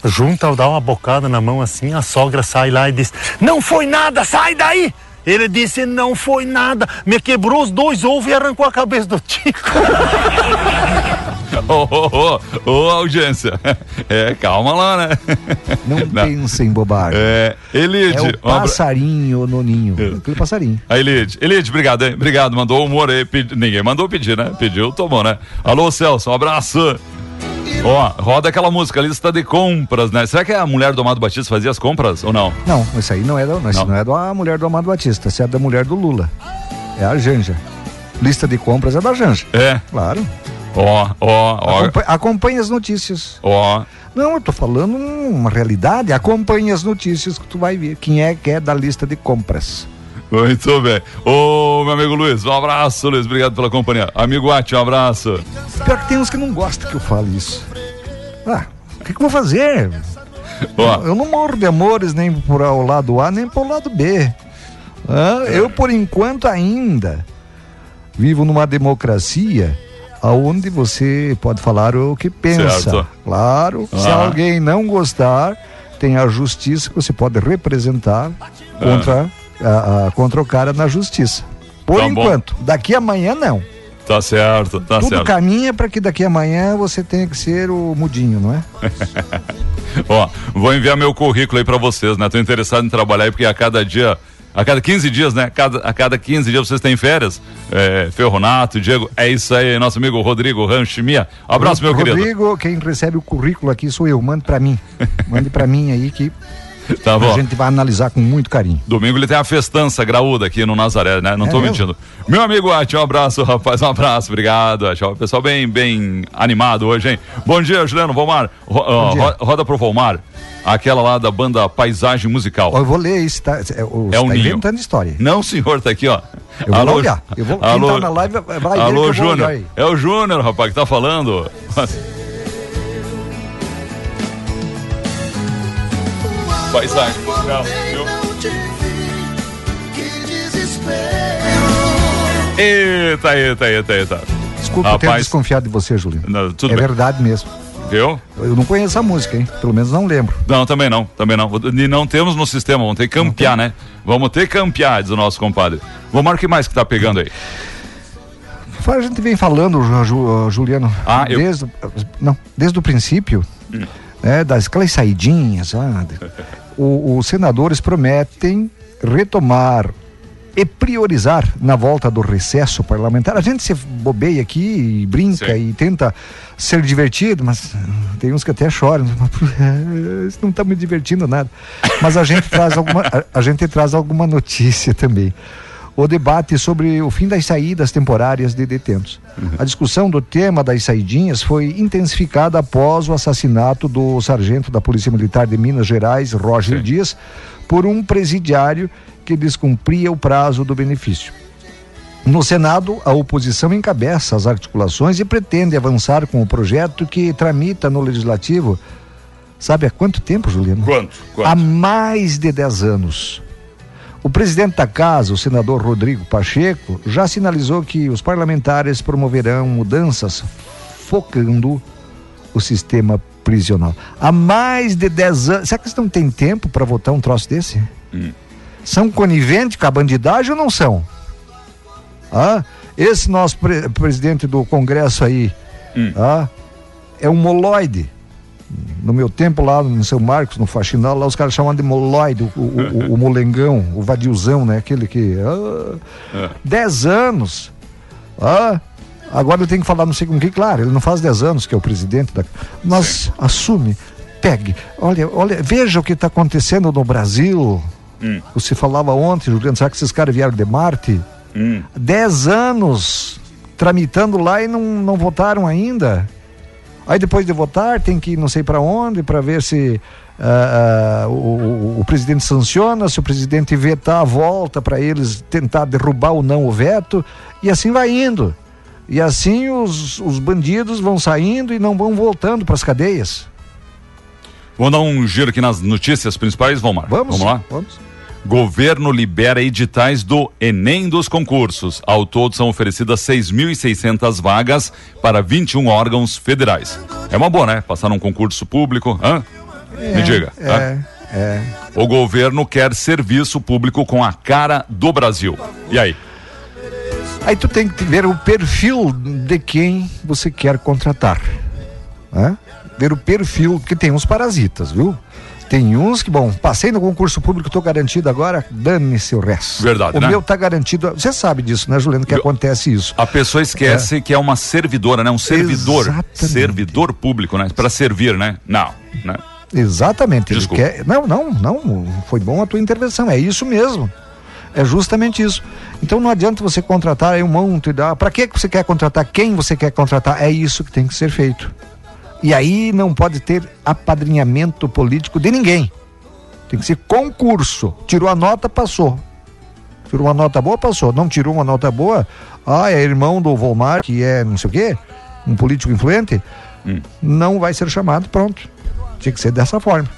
junta, dá uma bocada na mão assim, a sogra sai lá e diz: Não foi nada, sai daí! Ele disse: Não foi nada, me quebrou os dois ovos e arrancou a cabeça do Tico. Ô, ô, ô, ô, audiência. É, calma lá, né? Não, pensa em bobagem. É, Elide. É o um abra- passarinho no ninho. Aquele passarinho. A Elide. Elide, obrigado, hein? Obrigado, mandou o humor aí. Pedi- Ninguém mandou pedir, né? Pediu, tomou, né? Alô, Celso, um abraço. Ó, roda aquela música, lista de compras, né? Será que a mulher do Amado Batista fazia as compras ou não? Não, isso aí não é, da, isso não. é da mulher do Amado Batista, isso é da mulher do Lula. É a Janja. Lista de compras é da Janja. É. Claro. Ó, ó, ó. Acompanhe, as notícias. Ó. Não, eu tô falando uma realidade. Acompanhe as notícias que tu vai ver. Quem é que é da lista de compras. Muito bem. Ô, meu amigo Luiz, um abraço, Luiz. Obrigado pela companhia. Amigo Ati, um abraço. Pior que tem uns que não gostam que eu fale isso. Ah, o que, que eu vou fazer? Ó. Eu não morro de amores nem por o lado A, nem por lado B. Ah, eu, por enquanto, ainda vivo numa democracia aonde você pode falar o que pensa. Certo. Claro, se Ah. alguém não gostar, tem a justiça que você pode representar contra, a- a- contra o cara na justiça. Por Tá bom. enquanto. Daqui amanhã, não. Tá certo, tá Tudo certo. caminha para que daqui amanhã você tenha que ser o mudinho, não é? Ó, vou enviar meu currículo aí pra vocês, né? Tô interessado em trabalhar aí porque a cada dia A cada 15 dias, né? Cada, a cada 15 dias vocês têm férias. É, Ferronato, Diego, é isso aí, nosso amigo Rodrigo Ranchimia. Abraço, meu querido. Rodrigo, quem recebe o currículo aqui sou eu. Mande pra mim. Mande pra mim aí que Tá bom. a gente vai analisar com muito carinho. Domingo ele tem a festança graúda aqui no Nazaré, né? Não É tô mesmo? mentindo. Meu amigo Ati, um abraço, rapaz, um abraço, obrigado. Ati. Ó, Pessoal bem, bem animado hoje, hein? Bom dia, Juliano Volmar. Ro- ó, dia. ro- roda pro Volmar, aquela lá da banda Paisagem Musical. Eu vou ler isso, tá? É, o, É um tá ninho. inventando história. Não, senhor, tá aqui, ó. Eu vou lá olhar. Eu vou- quem tá na live vai eu Alô, vou Júnior. É o Júnior, rapaz, que tá falando. Paisagem musical, viu? Eita, eita, eita, eita. Desculpa eu ter desconfiado de você, Juliano. não, tudo é bem. verdade mesmo. Viu? Eu não conheço a música, hein? Pelo menos não lembro. Não, também não, também não. E não temos no sistema, vamos ter que campear, né? Vamos ter que campear, diz o nosso compadre. Vamos o que mais que tá pegando aí? A gente vem falando, Ju- Ju- Juliano, Ah, eu- Hum. desde, não, desde o princípio, né, das aquelas saidinhas, ah, de- o- os senadores prometem retomar e priorizar na volta do recesso parlamentar. A gente se bobeia aqui e brinca Sim. e tenta ser divertido, mas ah, tem uns que até choram. Isso não está me divertindo nada. Mas a gente traz alguma, a, a gente traz alguma notícia também. O debate sobre o fim das saídas temporárias de detentos. A discussão do tema das saidinhas foi intensificada após o assassinato do sargento da Polícia Militar de Minas Gerais, Roger Dias, por um presidiário que descumpria o prazo do benefício. No Senado, a oposição encabeça as articulações e pretende avançar com o projeto que tramita no Legislativo. Sabe há quanto tempo, Juliano? Quanto? Quanto? Há mais de 10 anos. O presidente da casa, o senador Rodrigo Pacheco, já sinalizou que os parlamentares promoverão mudanças focando o sistema prisional. Há mais de 10 anos. Será que eles não têm tempo para votar um troço desse? São coniventes com a bandidagem ou não são? Ah, esse nosso pre- presidente do Congresso aí ah, é um moloide. No meu tempo lá no seu Marcos, no Faxinal, lá os caras chamam de moloide, o, o, o- molengão, o vadiozão, né? Aquele que. ah, 10 anos. Ah, agora ele tem que falar não sei com quem, claro, ele não faz 10 anos que é o presidente da. Mas assume, pegue. Olha, olha, veja o que está acontecendo no Brasil. Hum. Você falava ontem, Juliano, será que esses caras vieram de Marte? Hum. 10 anos tramitando lá e não, não votaram ainda. Aí depois de votar tem que ir não sei para onde para ver se ah, ah, o, o- presidente sanciona, se o presidente vetar, volta para eles tentar derrubar ou não o veto e assim vai indo. E assim os, os bandidos vão saindo e não vão voltando para as cadeias. Vamos dar um giro aqui nas notícias principais, Vomar? Vamos? Vamos lá? Vamos. Governo libera editais do Enem dos concursos. Ao todo são oferecidas 6.600 vagas para 21 órgãos federais. É uma boa, né? Passar num concurso público. Hã? Me diga. hã? É, é. O governo quer serviço público com a cara do Brasil. E aí? Aí tu tem que ver o perfil de quem você quer contratar. né? Ver o perfil, porque tem uns parasitas, viu? Tem uns que, bom, passei no concurso público, tô garantido agora, dane-se o resto. Verdade, o né? meu tá garantido. Você sabe disso, né, Juliano, que acontece isso. A pessoa esquece que é uma servidora, né? Um servidor. Exatamente. Servidor público, né? Para servir, né? Não, né? Exatamente. Ele Desculpa. quer... Não, não, não. Foi bom a tua intervenção. É isso mesmo. É justamente isso. Então não adianta você contratar aí um monte. Da... Para que que você quer contratar? Quem você quer contratar? É isso que tem que ser feito. E aí não pode ter apadrinhamento político de ninguém. Tem que ser concurso. Tirou a nota, passou. Tirou uma nota boa, passou. Não tirou uma nota boa, ah, é irmão do Volmar, que é não sei o quê, um político influente, não vai ser chamado, pronto. Tinha que ser dessa forma.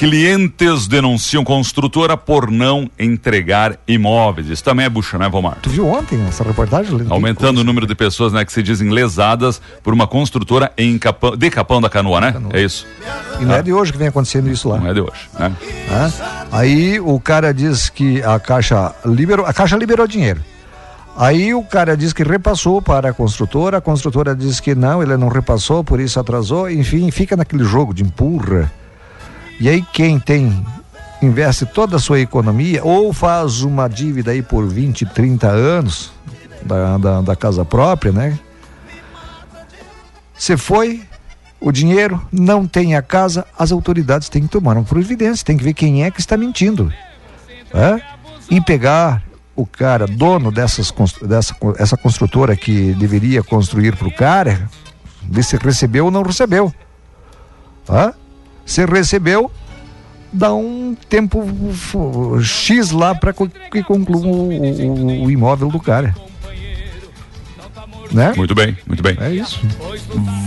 Clientes denunciam construtora por não entregar imóveis. Isso também é bucha, né, Vomar? Tu viu ontem essa reportagem? Aumentando o número de pessoas né, que se dizem lesadas por uma construtora em Capão, de Capão da Canoa, né? É isso. E não é de hoje que vem acontecendo isso lá. Não é de hoje, né? Né? Aí o cara diz que a Caixa liberou, a Caixa liberou dinheiro. Aí o cara diz que repassou para a construtora, a construtora diz que não, ele não repassou, por isso atrasou, enfim, fica naquele jogo de empurra. E aí quem tem investe toda a sua economia ou faz uma dívida aí por 20, 30 anos da, da, da casa própria, né? Você foi, o dinheiro, não tem a casa, as autoridades têm que tomar uma providência, tem que ver quem é que está mentindo. É? E pegar o cara, dono dessas, dessa essa construtora que deveria construir para o cara, ver se recebeu ou não recebeu. É? Se recebeu, dá um tempo X lá para que conclua o, o, imóvel do cara. Né? Muito bem, muito bem. É isso.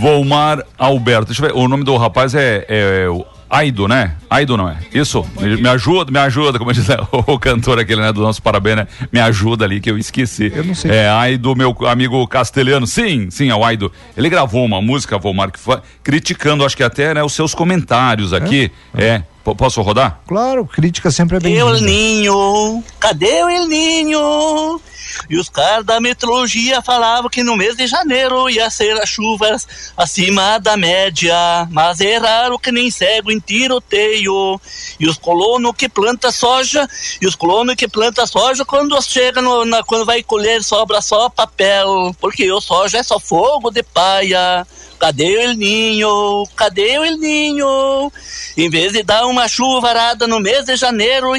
Volmar Alberto. Deixa eu ver. O nome do rapaz é, é o Aido, né? Aido não é? Isso. Me, ajuda, me ajuda, como diz o, cantor aquele, né? Do nosso parabéns, né? Me ajuda ali que eu esqueci. Eu não sei. É Aido, meu amigo castelhano. Sim, sim, é o Aido. Ele gravou uma música, Volmar, que foi, criticando, acho que até, né, os seus comentários aqui. É. é. Posso rodar? Claro, crítica sempre é bem Eu, El Ninho, cadê o El Ninho? E os caras da metrologia falavam que no mês de janeiro ia ser as chuvas acima da média. Mas erraram que nem cego em tiroteio. E os colonos que planta soja, e os colonos que planta soja, quando chega no, na, quando vai colher, sobra só papel. Porque o soja é só fogo de paia. Cadê o El Ninho? Cadê o El Ninho? Em vez de dar uma chuvarada no mês de janeiro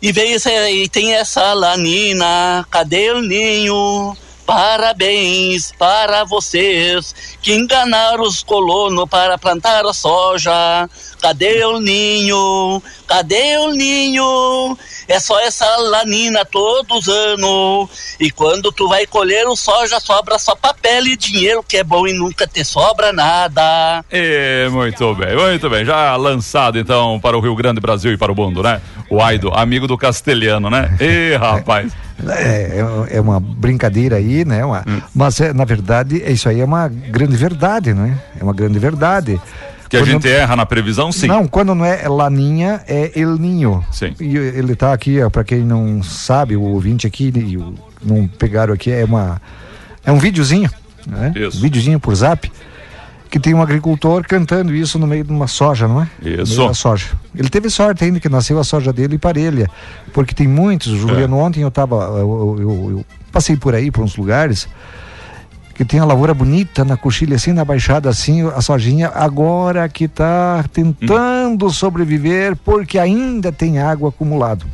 e, veio, e tem essa lanina, cadê o Ninho? Parabéns para vocês que enganaram os colonos para plantar a soja. Cadê o ninho? Cadê o ninho? É só essa lanina todos os anos. E quando tu vai colher o soja, sobra só papel e dinheiro, que é bom e nunca te sobra nada. É, muito bem, muito bem. Já lançado então para o Rio Grande Brasil e para o mundo, né? O Aido, amigo do castelhano, né? Ê, rapaz. É, é, é uma brincadeira aí, né? Uma, hum. Mas é, na verdade, isso aí é uma grande verdade, né? É uma grande verdade. Que a gente erra na previsão, sim. Não, quando não é Laninha, é El Ninho. Sim. E ele está aqui, para quem não sabe, o ouvinte aqui, não pegaram aqui, é uma é um videozinho, né? Isso. Um videozinho por zap, que tem um agricultor cantando isso no meio de uma soja, não é? Isso. da soja. Ele teve sorte ainda que nasceu a soja dele parelha, porque tem muitos, Juliano, é. ontem eu tava, eu, eu, eu passei por aí, por uns lugares, que tem a lavoura bonita na coxilha, assim, na baixada, assim, a sojinha, agora que está tentando hum. sobreviver porque ainda tem água acumulado.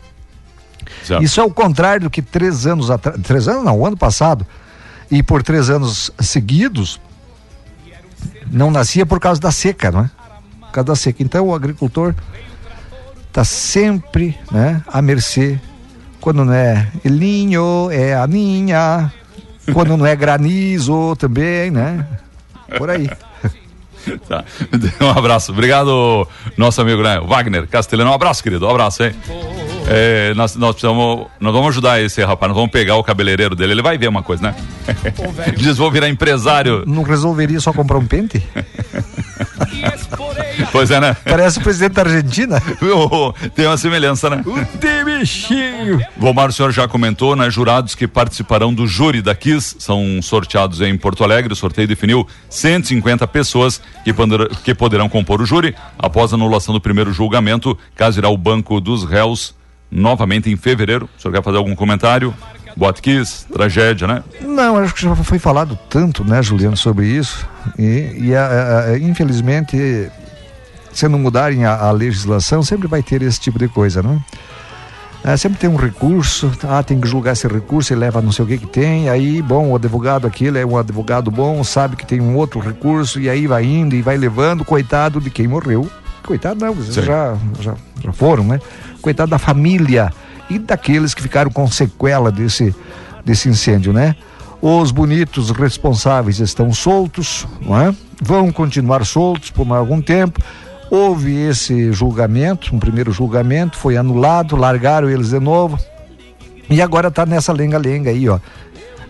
Certo. Isso é o contrário do que três anos atrás, três anos não, o ano passado, e por três anos seguidos, não nascia por causa da seca, não é? Por causa da seca. Então o agricultor está sempre, né, à mercê, quando não é Elinho, é a minha, quando não é granizo também, né? Por aí. Tá. Um abraço. Obrigado, nosso amigo né? Wagner Castelhano. Um abraço, querido. Um abraço, hein? É, nós, nós, precisamos, nós vamos ajudar esse rapaz, nós vamos pegar o cabeleireiro dele, ele vai ver uma coisa, né? Diz, vou virar empresário. Não resolveria só comprar um pente? pois é, né? Parece o presidente da Argentina. Tem uma semelhança, né? O bichinho. Vomar, o senhor já comentou, né? Jurados que participarão do júri da KIS são sorteados em Porto Alegre. O sorteio definiu 150 pessoas que, poderão, que poderão compor o júri após a anulação do primeiro julgamento, caso irá ao banco dos réus novamente em fevereiro. O senhor quer fazer algum comentário? Botkiss, tragédia, né? Não, acho que já foi falado tanto, né, Juliano, sobre isso. E, e a, a, infelizmente, se não mudarem a, a, legislação, sempre vai ter esse tipo de coisa, não é? é? sempre tem um recurso, ah, tem que julgar esse recurso, ele leva não sei o que que tem, aí, bom, o advogado aquele é um advogado bom, sabe que tem um outro recurso, e aí vai indo e vai levando, coitado de quem morreu. Coitado não, já, já, já foram, né? Coitado da família e daqueles que ficaram com sequela desse, desse incêndio, né? Os bonitos responsáveis estão soltos, não é? Vão continuar soltos por algum tempo. Houve esse julgamento, um primeiro julgamento, foi anulado, largaram eles de novo. E agora está nessa lenga-lenga aí, ó.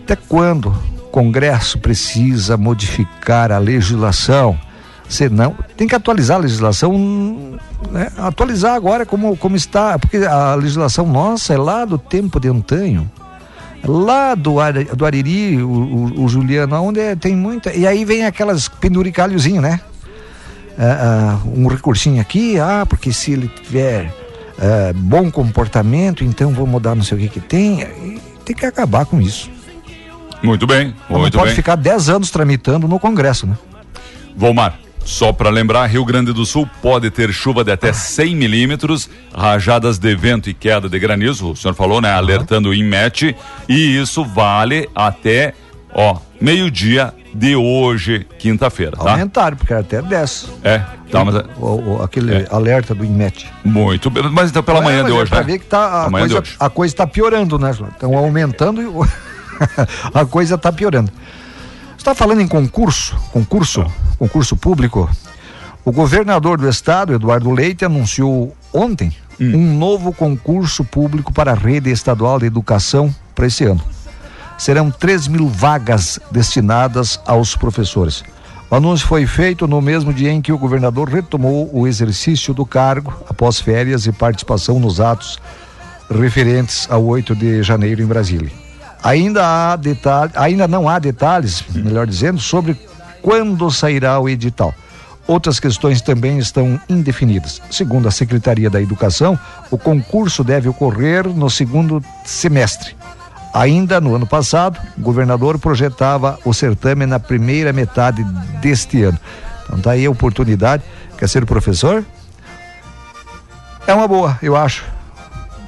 Até quando o Congresso precisa modificar a legislação? Senão, tem que atualizar a legislação, né? atualizar agora como, como está, porque a legislação nossa é lá do tempo de antanho, lá do, do Ariri, o, o, o Juliano, onde é, tem muita, e aí vem aquelas penduricalhozinho, né? É, é, um recursinho aqui, ah, porque se ele tiver é, bom comportamento, então vou mudar não sei o que que tem. E tem que acabar com isso. Muito bem, não muito pode bem. ficar 10 anos tramitando no Congresso, né? Volmar, só para lembrar, Rio Grande do Sul pode ter chuva de até 100 milímetros, rajadas de vento e queda de granizo, o senhor falou, né? Alertando o INMET, e isso vale até, ó, meio-dia de hoje, quinta-feira, tá? Aumentaram, porque era até 10. É, tá, mas... O, o- aquele alerta do INMET. Muito bem, mas então pela manhã É, de mas é hoje, pra né? ver que tá, a, de coisa, a coisa está piorando, né? Estão aumentando e a coisa está piorando. Está falando em concurso, concurso, concurso público. O governador do estado, Eduardo Leite, anunciou ontem Hum. um novo concurso público para a rede estadual de educação para esse ano. Serão 3 mil vagas destinadas aos professores. O anúncio foi feito no mesmo dia em que o governador retomou o exercício do cargo após férias e participação nos atos referentes ao 8 de janeiro em Brasília. Ainda há detalhe, ainda não há detalhes, melhor dizendo, sobre quando sairá o edital. Outras questões também estão indefinidas. Segundo a Secretaria da Educação, o concurso deve ocorrer no segundo semestre. Ainda no ano passado, o governador projetava o certame na primeira metade deste ano. Então tá aí a oportunidade. Quer ser professor? É uma boa, eu acho.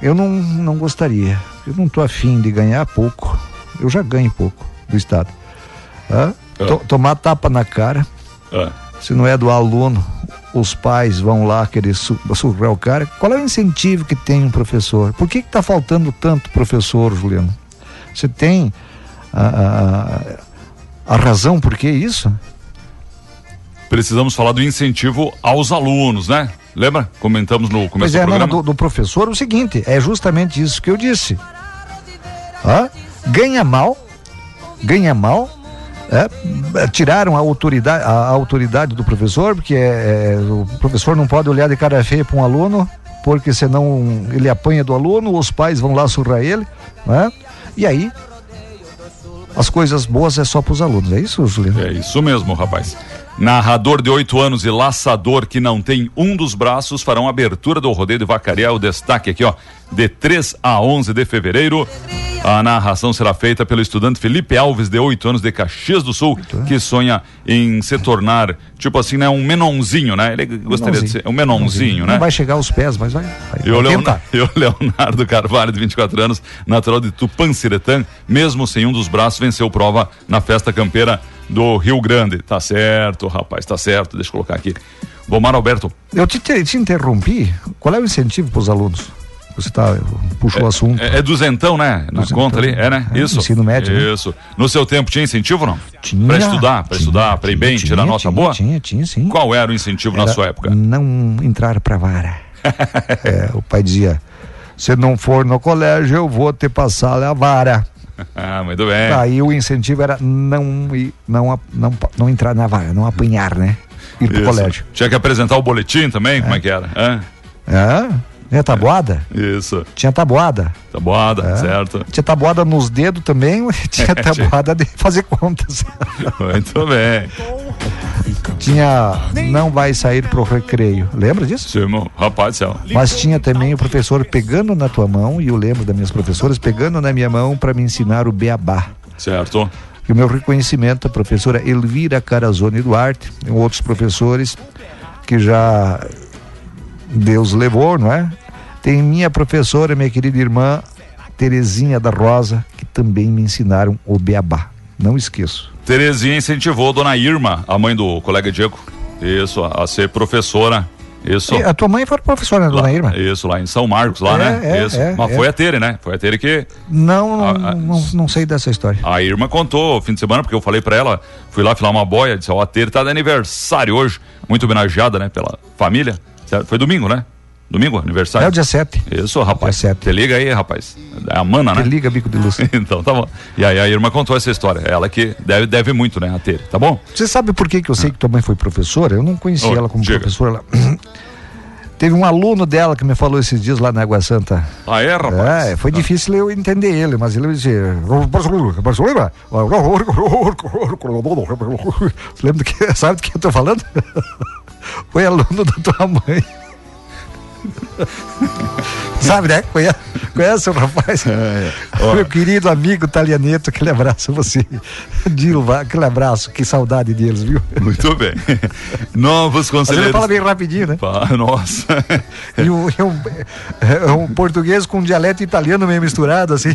Eu não, não gostaria. Eu não estou afim de ganhar pouco. Eu já ganho pouco do Estado. Hã? To- tomar tapa na cara. Se não é do aluno, os pais vão lá querer su surrar o cara. Qual é o incentivo que tem um professor? Por que está faltando tanto professor, Juliano? Você tem a, a, a razão por que isso? Precisamos falar do incentivo aos alunos, né? Lembra? Comentamos no começo é, do programa. do, do professor, o seguinte, é justamente isso que eu disse. Hã? Ganha mal, ganha mal, é, tiraram a autoridade, a, autoridade do professor, porque é, é, o professor não pode olhar de cara feia para um aluno, porque senão ele apanha do aluno, os pais vão lá surrar ele, né? E aí, as coisas boas é só para os alunos, é isso, Juliano? É isso mesmo, rapaz. Narrador de 8 anos e laçador que não tem um dos braços farão abertura do rodeio de Vacaria. O destaque aqui, ó, de 3 a 11 de fevereiro. A narração será feita pelo estudante Felipe Alves, de 8 anos, de Caxias do Sul, que sonha em se tornar, tipo assim, né, um menonzinho, né? Ele gostaria de ser um menonzinho, né? Não vai chegar aos pés, mas vai. vai, E o, vai Leon- tentar. e o Leonardo Carvalho, de 24 anos, natural de Tupanciretã, mesmo sem um dos braços, venceu prova na festa campeira do Rio Grande. Tá certo, rapaz, tá certo. Deixa eu colocar aqui. Bomar Alberto. Eu te, te, te interrompi. Qual é o incentivo para os alunos? Você tá, puxou o assunto. É, é duzentão, né? Na Duzentão. conta ali, é, né? É, Isso. ensino médio, né? Isso. No seu tempo tinha incentivo não? Tinha. Pra estudar, Tinha, estudar, pra ir bem, tinha, tirar nota tinha, boa? Tinha, tinha, sim. Qual era o incentivo na Era sua época? Não entrar pra vara. É, o pai dizia: se não for no colégio, eu vou te passar a vara. Ah, muito bem. Aí o incentivo era não, ir, não, não, não entrar na vara, não apanhar, né? Ir pro Isso. colégio. Tinha que apresentar o boletim também, como é que era? Hã? É? Tinha tabuada? Isso. Tinha tabuada. Tabuada, É. certo. Tinha tabuada nos dedos também, tinha É, tinha. tabuada de fazer contas. Muito bem. tinha não vai sair pro recreio. Lembra disso? Sim, meu- rapaz céu. Mas tinha também o professor pegando na tua mão, e eu lembro das minhas professoras pegando na minha mão para me ensinar o beabá. Certo. E o meu reconhecimento à professora Elvira Carazone Duarte e outros professores que já Deus levou, não é? Tem minha professora, minha querida irmã Terezinha da Rosa, que também me ensinaram o beabá. Não esqueço. Terezinha incentivou Dona Irma, a mãe do colega Diego, isso, a, ser professora. Isso. E a tua mãe foi professora, né, dona Irma? Isso, lá em São Marcos, lá, É, né? é, isso. é, Mas é. foi a Tere, né? Foi a Tere que Não, não, A- a- não, não sei dessa história. a Irma contou o fim de semana, porque eu falei pra ela, fui lá filar uma boia, disse, ó, a Tere tá de aniversário hoje, muito homenageada, né, pela família. Foi domingo, né? Domingo, aniversário? É o dia 7. Isso, rapaz. Te liga aí, rapaz. É a mana, né? Te liga, bico de luz. então, tá bom. E aí a Irma contou essa história. Ela que deve, deve muito, né, a Tere, tá bom? Você sabe por que, que eu sei que tua mãe foi professora? Eu não conhecia ela como diga. professora. Ela... Teve um aluno dela que me falou esses dias lá na Água Santa. Ah, é, rapaz? É, foi difícil eu entender ele, mas ele? Você lembra do que, sabe do que eu tô falando? Foi aluno da tua mãe. Sabe, né? Conhece, conhece o rapaz? Ó. Meu querido amigo Talianeto, aquele abraço a você. Dilva, aquele abraço, que saudade deles, viu? Muito bem. Novos ele conselheiros. fala bem rapidinho, né? Pá, Nossa. E um, é, um, é um português com um dialeto italiano meio misturado, assim.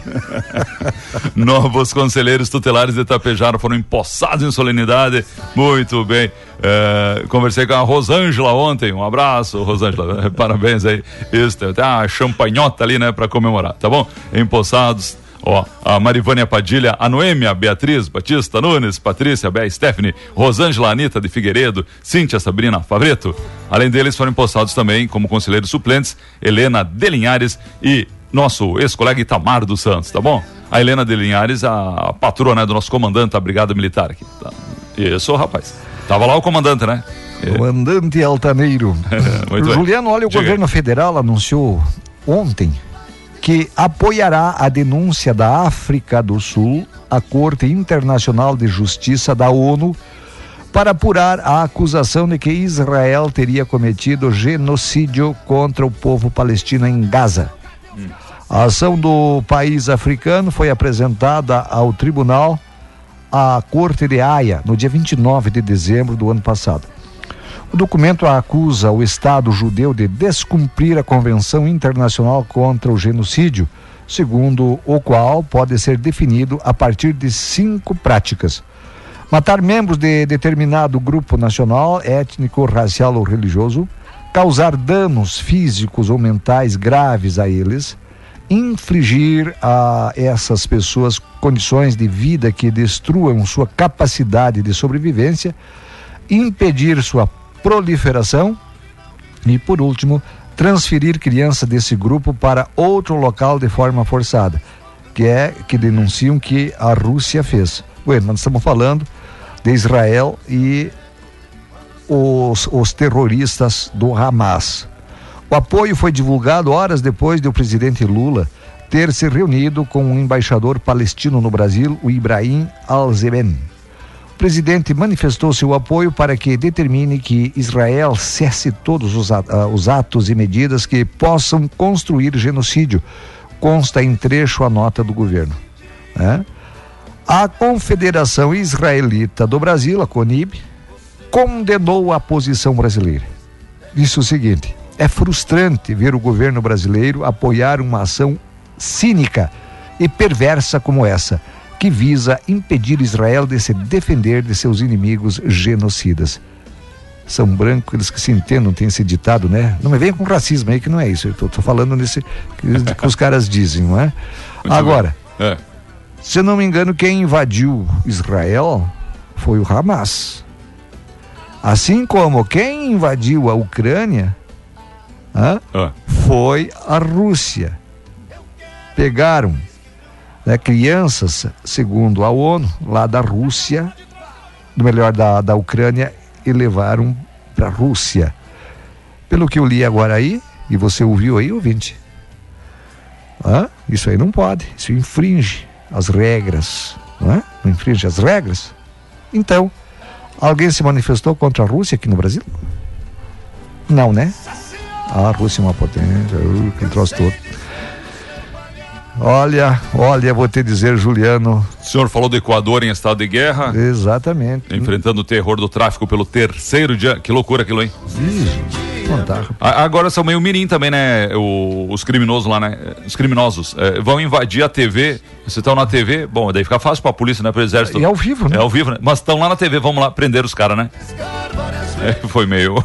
Novos conselheiros tutelares de Itapejara foram empossados em solenidade. Muito bem. É, conversei com a Rosângela ontem. Um abraço, Rosângela. Parabéns aí. Isso, tem até uma champanhota ali, né, pra comemorar, tá bom? Empossados. Ó, a Marivânia Padilha, a Noêmia, Beatriz, Batista Nunes, Patrícia, Bé, Stephanie, Rosângela Anitta de Figueiredo, Cíntia Sabrina Favreto. Além deles, foram empossados também, como conselheiros suplentes, Helena Delinhares e nosso ex-colega Itamar dos Santos, tá bom? A Helena Delinhares, a patroa né, do nosso comandante da Brigada Militar aqui. Tá? Isso, rapaz. Tava lá o comandante, né? Comandante Altaneiro. Juliano, olha, o Diga governo federal anunciou ontem que apoiará a denúncia da África do Sul à Corte Internacional de Justiça da ONU para apurar a acusação de que Israel teria cometido genocídio contra o povo palestino em Gaza. A ação do país africano foi apresentada ao tribunal, à Corte de Haia, no dia 29 de dezembro do ano passado. O documento acusa o Estado judeu de descumprir a Convenção Internacional contra o Genocídio, segundo o qual pode ser definido a partir de cinco práticas. Matar membros de determinado grupo nacional, étnico, racial ou religioso, causar danos físicos ou mentais graves a eles, infligir a essas pessoas condições de vida que destruam sua capacidade de sobrevivência, impedir sua proliferação e, por último, transferir criança desse grupo para outro local de forma forçada, que é que denunciam que a Rússia fez. Bueno, nós estamos falando de Israel e os, os terroristas do Hamas. O apoio foi divulgado horas depois de o presidente Lula ter se reunido com o embaixador palestino no Brasil, o Ibrahim Al-Zeben. O presidente manifestou seu apoio para que determine que Israel cesse todos ah, os atos e medidas que possam construir genocídio. Consta em trecho a nota do governo. né? A Confederação Israelita do Brasil, a CONIB, condenou a posição brasileira. Disse o seguinte: é frustrante ver o governo brasileiro apoiar uma ação cínica e perversa como essa, que visa impedir Israel de se defender de seus inimigos genocidas. São brancos, eles que se entendam, tem esse ditado, né? Não me venha com racismo aí, que não é isso. Eu tô, tô falando nesse que, que os caras dizem, não é? Muito Agora. É. se eu não me engano, quem invadiu Israel foi o Hamas. Assim como quem invadiu a Ucrânia Ah. foi a Rússia. Pegaram né, crianças, segundo a ONU, lá da Rússia, do melhor da, da Ucrânia, e levaram para a Rússia. Pelo que eu li agora aí, e você ouviu aí, ouvinte, Hã? Isso aí não pode, isso infringe as regras, não é? Não infringe as regras. Então, alguém se manifestou contra a Rússia aqui no Brasil? Não, né? A Rússia é uma potência, uh, que troço todo. Olha, olha, vou te dizer, Juliano. O senhor falou do Equador em estado de guerra, Exatamente. enfrentando o terror do tráfico pelo terceiro dia. Que loucura aquilo, hein? Rapaz. A- Agora são meio mirim também, né? O- os criminosos lá, né? Os criminosos eh, vão invadir a TV. Vocês estão na TV, bom, daí fica fácil pra polícia, né? Pro exército. E ao vivo, né? É ao vivo, né? Mas estão lá na TV, vamos lá prender os caras, né? É, foi meio.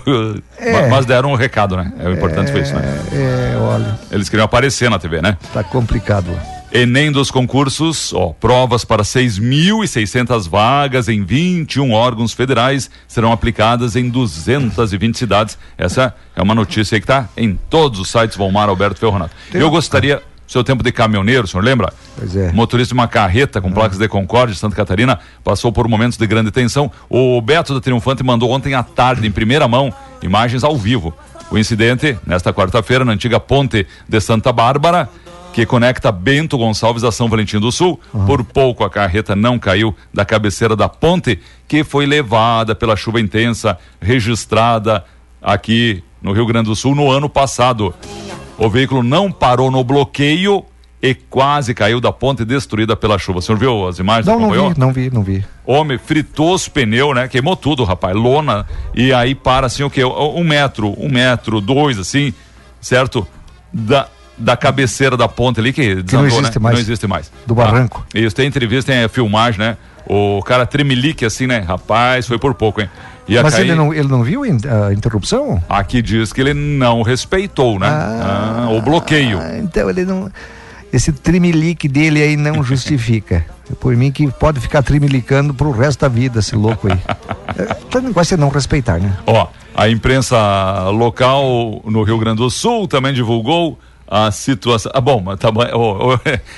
É. Ma- Mas deram um recado, né? É o importante foi isso, né? É, olha, Eles queriam aparecer na TV, né? tá complicado. Enem dos concursos, ó, provas para 6.600 vagas em 21 órgãos federais serão aplicadas em 220 cidades. Essa é uma notícia que está em todos os sites Valmar Alberto Ferronato. Eu gostaria, seu tempo de caminhoneiro, o senhor lembra? Pois é. Motorista de uma carreta com placas de Concórdia, Santa Catarina, passou por momentos de grande tensão. O Beto da Triunfante mandou ontem à tarde, em primeira mão, imagens ao vivo. O incidente, nesta quarta-feira, na antiga ponte de Santa Bárbara, que conecta Bento Gonçalves a São Valentim do Sul. Por pouco a carreta não caiu da cabeceira da ponte, que foi levada pela chuva intensa, registrada aqui no Rio Grande do Sul no ano passado. O veículo não parou no bloqueio e quase caiu da ponte destruída pela chuva. O senhor viu as imagens? Não, não vi, não vi, não vi. Homem fritou os pneus, né? Queimou tudo, rapaz. Lona. E aí para assim, o quê? Um metro, um metro, dois, assim, certo? Da, da cabeceira da ponte ali, que desandou, existe né? mais. Não existe mais. Do barranco. Ah, isso, tem entrevista, tem a filmagem, né? O cara tremelique assim, né? Rapaz, foi por pouco, hein? Ia Mas cair- ele não, ele não viu a interrupção? Aqui diz que ele não respeitou, né? Ah, o bloqueio. Então ele não. Esse trimelique dele aí não justifica. Por mim que pode ficar trimelicando pro resto da vida, esse louco aí. É, Todo negócio é não respeitar, né? Ó, a imprensa local no Rio Grande do Sul também divulgou a situação. Ah, bom, mas tá bom.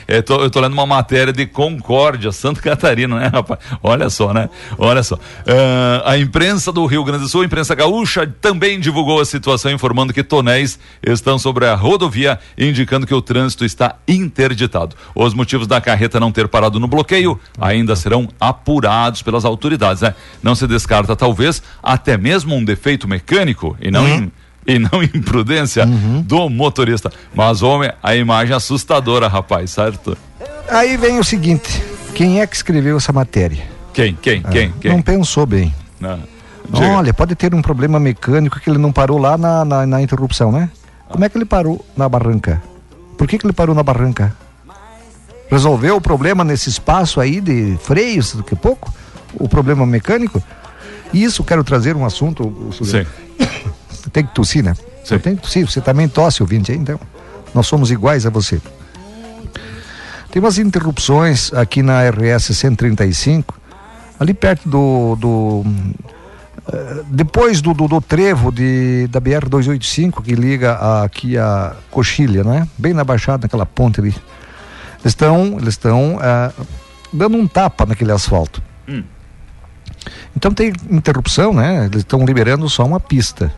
é, tô- eu tô lendo uma matéria de Concórdia, Santa Catarina, né, rapaz? Olha só, né? Olha só. Ah, a imprensa do Rio Grande do Sul, a imprensa gaúcha, também divulgou a situação, informando que tonéis estão sobre a rodovia, indicando que o trânsito está interditado. Os motivos da carreta não ter parado no bloqueio ainda serão apurados pelas autoridades, né? Não se descarta, talvez, até mesmo um defeito mecânico e não. im- e não imprudência do motorista. Mas, homem, a imagem assustadora, rapaz, certo? Aí vem o seguinte: quem é que escreveu essa matéria? Quem, quem, quem, quem? Não pensou bem. Não. Diga. Olha, pode ter um problema mecânico que ele não parou lá na, na, na interrupção, né? Como é que ele parou na barranca? Por que, que ele parou na barranca? Resolveu o problema nesse espaço aí de freios daqui a pouco? O problema mecânico? Isso quero trazer um assunto. Sim. Tem que tossir, né? Sim. Eu tenho que tossir, você também tosse, ouvinte, aí, então. Nós somos iguais a você. Tem umas interrupções aqui na RS 135, ali perto do. do eh, depois do, do, do trevo de, da BR 285 que liga a- aqui a Coxilha, né? Bem na baixada, naquela ponte ali. Eles estão eles estão ah, dando um tapa naquele asfalto. Hum. Então tem interrupção, né? Eles estão liberando só uma pista.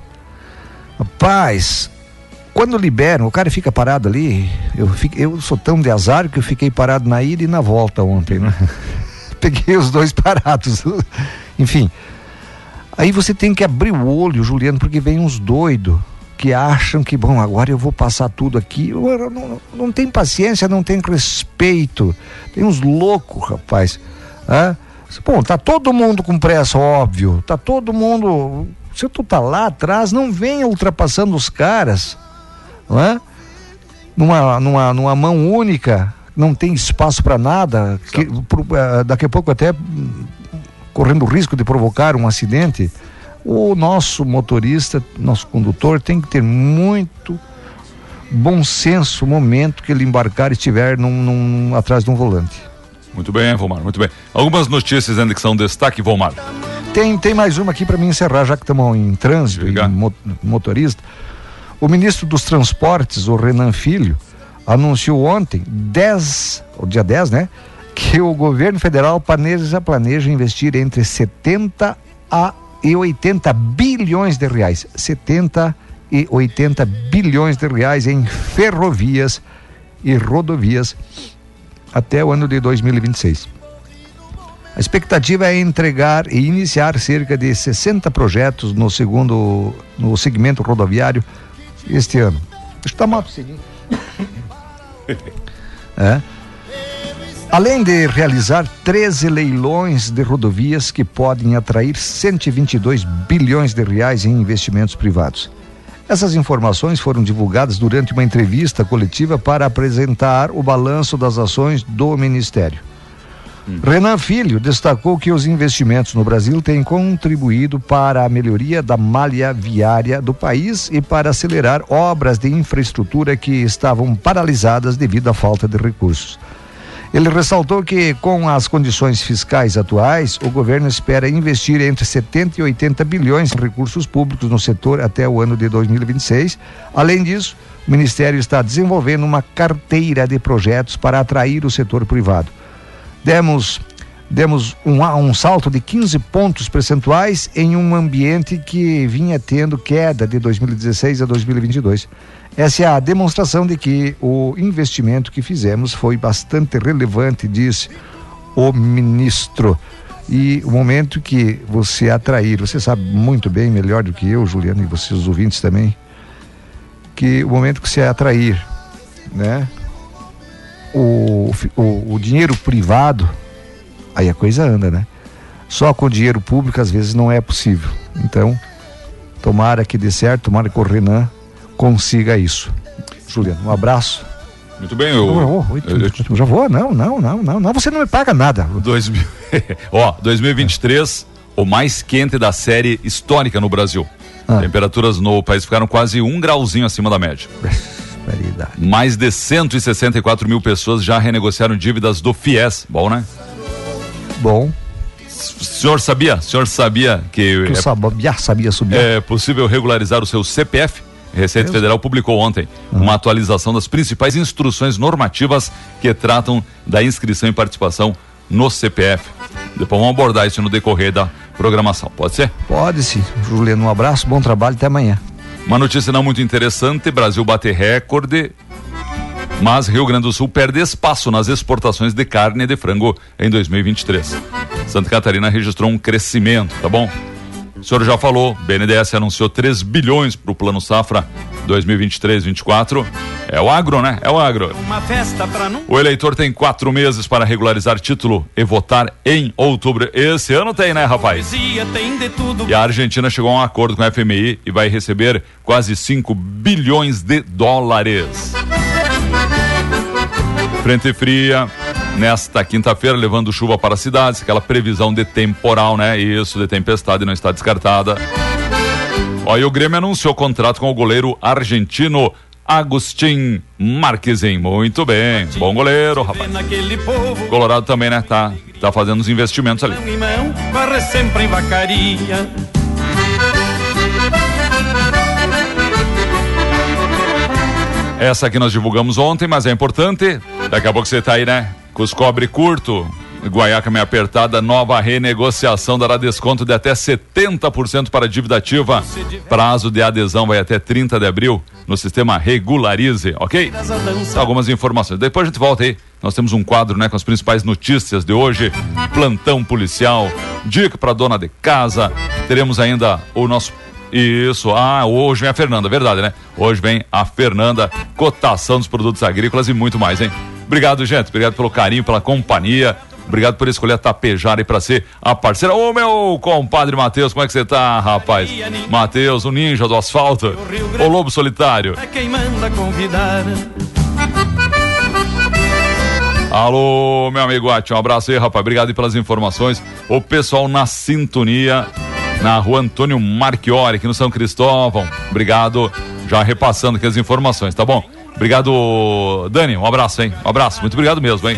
Rapaz, quando liberam, o cara fica parado ali. Eu, fico, eu sou tão de azar que eu fiquei parado na ida e na volta ontem, né? Peguei os dois parados. Enfim. Aí você tem que abrir o olho, Juliano, porque vem uns doidos que acham que, bom, agora eu vou passar tudo aqui. Eu Não, não tem paciência, não tem respeito. Tem uns loucos, rapaz. Hã? Bom, tá todo mundo com pressa, óbvio. Tá todo mundo. Se tu tá lá atrás, não venha ultrapassando os caras. Não é? Numa, numa, numa mão única, não tem espaço para nada. Que, pro- eh, daqui a pouco até hum, correndo o risco de provocar um acidente. O nosso motorista, nosso condutor, tem que ter muito bom senso no momento que ele embarcar e estiver num, num- atrás de um volante. Muito bem, Vomar, muito bem. Algumas notícias ainda que são destaque, Vomar. Tem, tem mais uma aqui para mim encerrar, já que estamos em trânsito, em mo- motorista. O ministro dos Transportes, o Renan Filho, anunciou ontem, 10, o dia 10, né? Que o governo federal planeja, planeja investir entre 70 a e 80 bilhões de reais. 70 e 80 bilhões de reais em ferrovias e rodovias até o ano de 2026. A expectativa é entregar e iniciar cerca de 60 projetos no segundo no segmento rodoviário este ano. Um seguinte. É. Além de realizar 13 leilões de rodovias que podem atrair 122 bilhões de reais em investimentos privados. Essas informações foram divulgadas durante uma entrevista coletiva para apresentar o balanço das ações do Ministério. Renan Filho destacou que os investimentos no Brasil têm contribuído para a melhoria da malha viária do país e para acelerar obras de infraestrutura que estavam paralisadas devido à falta de recursos. Ele ressaltou que, com as condições fiscais atuais, o governo espera investir entre 70 e 80 bilhões em recursos públicos no setor até o ano de 2026. Além disso, o Ministério está desenvolvendo uma carteira de projetos para atrair o setor privado. Demos, demos um, um salto de 15 pontos percentuais em um ambiente que vinha tendo queda de 2016 a 2022. Essa é a demonstração de que o investimento que fizemos foi bastante relevante, disse o ministro. E o momento que você atrair, você sabe muito bem, melhor do que eu, Juliano, e vocês ouvintes também, que o momento que você atrair, né? O, o, o dinheiro privado, aí a coisa anda, né? Só com dinheiro público às vezes não é possível. Então, tomara que dê certo, tomara que o Renan consiga isso. Juliano, um abraço. Muito bem, eu, Não, eu- eu- eu- eu já vou, não, não, não, não, não, você não me paga nada. 2000, ó, 2023, o mais quente da série histórica no Brasil. Ah. Temperaturas no país ficaram quase um grauzinho acima da média. Mais de 164 mil pessoas já renegociaram dívidas do FIES. Bom, né? Bom. O senhor sabia? O senhor sabia que Tu é, sabia, sabia subir. é possível regularizar o seu CPF? Receita Mesmo? Federal publicou ontem uma atualização das principais instruções normativas que tratam da inscrição e participação no CPF. Depois vamos abordar isso no decorrer da programação. Pode ser? Pode sim. Juliano, um abraço, bom trabalho, até amanhã. Uma notícia não muito interessante: Brasil bate recorde, mas Rio Grande do Sul perde espaço nas exportações de carne de frango em 2023. Santa Catarina registrou um crescimento, tá bom? O senhor já falou, BNDES anunciou 3 bilhões para o Plano Safra 2023-24. É o agro, né? É o agro. Uma festa pra não. O eleitor tem quatro meses para regularizar título e votar em outubro. Esse ano tem, né, rapaz? E a Argentina chegou a um acordo com a FMI e vai receber quase 5 bilhões de dólares. Frente fria nesta quinta-feira, levando chuva para as cidades, aquela previsão de temporal, né? Isso, de tempestade não está descartada. Ó, e o Grêmio anunciou contrato com o goleiro argentino Agustin Marquezin. Muito bem, bom goleiro, rapaz. Colorado também, né? Tá, tá fazendo os investimentos ali. Essa aqui nós divulgamos ontem, mas é importante. Daqui a pouco você tá aí, né? Com os cobre curto, Guaiaca meio apertada, nova renegociação dará desconto de até 70% para a dívida ativa. Prazo de adesão vai até 30 de abril no sistema Regularize, ok? Algumas informações. Depois a gente volta aí. Nós temos um quadro, né, com as principais notícias de hoje, plantão policial, dica para dona de casa. Teremos ainda o nosso isso, ah, hoje vem a Fernanda, verdade, né? Hoje vem a Fernanda, cotação dos produtos agrícolas e muito mais, hein? Obrigado, gente. Obrigado pelo carinho, pela companhia. Obrigado por escolher a Tapejara e para ser a parceira. Ô, meu compadre Matheus, como é que você tá, rapaz? Matheus, o ninja do asfalto. O lobo solitário. É quem manda convidar. Alô, meu amigo Ati, um abraço aí, rapaz. Obrigado aí pelas informações. O pessoal na sintonia, na rua Antônio Marchiori, aqui no São Cristóvão. Obrigado, já repassando aqui as informações, tá bom? Obrigado, Dani. Um abraço, hein? Um abraço. Muito obrigado mesmo, hein?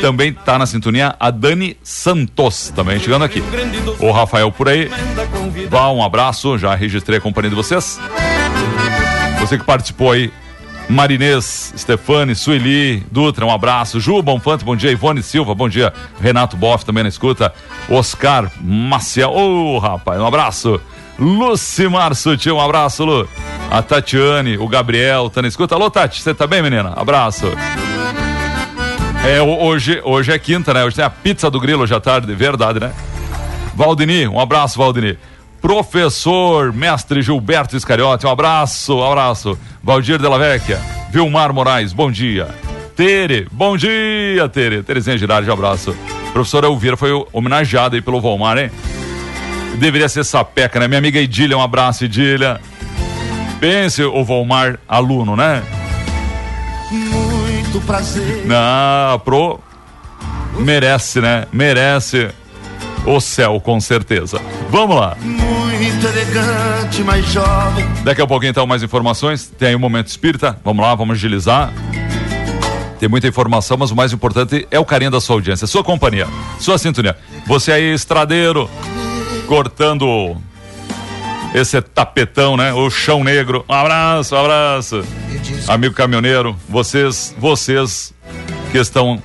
Também tá na sintonia a Dani Santos, também chegando aqui. O Rafael por aí. Vá, um abraço. Já registrei a companhia de vocês. Você que participou aí. Marinês, Stefane, Sueli, Dutra, um abraço. Ju Bonfante, bom dia. Ivone Silva, bom dia. Renato Boff também na escuta. Oscar Maciel, ô rapaz, um abraço. Lucimar Sutil, um abraço, Lu. A Tatiane, o Gabriel, tá na escuta. Alô, Tati, você tá bem, menina? Abraço. É, ho- hoje, hoje é quinta, né? Hoje tem a pizza do grilo hoje à tarde, verdade, né? Valdini, um abraço, Valdini. Professor, mestre Gilberto Iscariote, um abraço, um abraço. Valdir Della Vecchia, Vilmar Moraes, bom dia. Tere, bom dia, Tere. Terezinha Girardi, um abraço. Professor Elvira foi homenageado aí pelo Volmar, hein? Deveria ser sapeca, né? Minha amiga Idília, um abraço, Idília. Pense o Volmar aluno, né? Muito prazer. Não, pro. Merece, né? Merece o céu, com certeza. Vamos lá. Muito elegante, mas jovem. Daqui a pouquinho, então, mais informações. Tem aí o Momento Espírita. Vamos lá, vamos agilizar. Tem muita informação, mas o mais importante é o carinho da sua audiência, sua companhia, sua sintonia. Você aí, estradeiro, cortando esse tapetão, né? O chão negro. Um abraço, um abraço. Amigo caminhoneiro, vocês, vocês que estão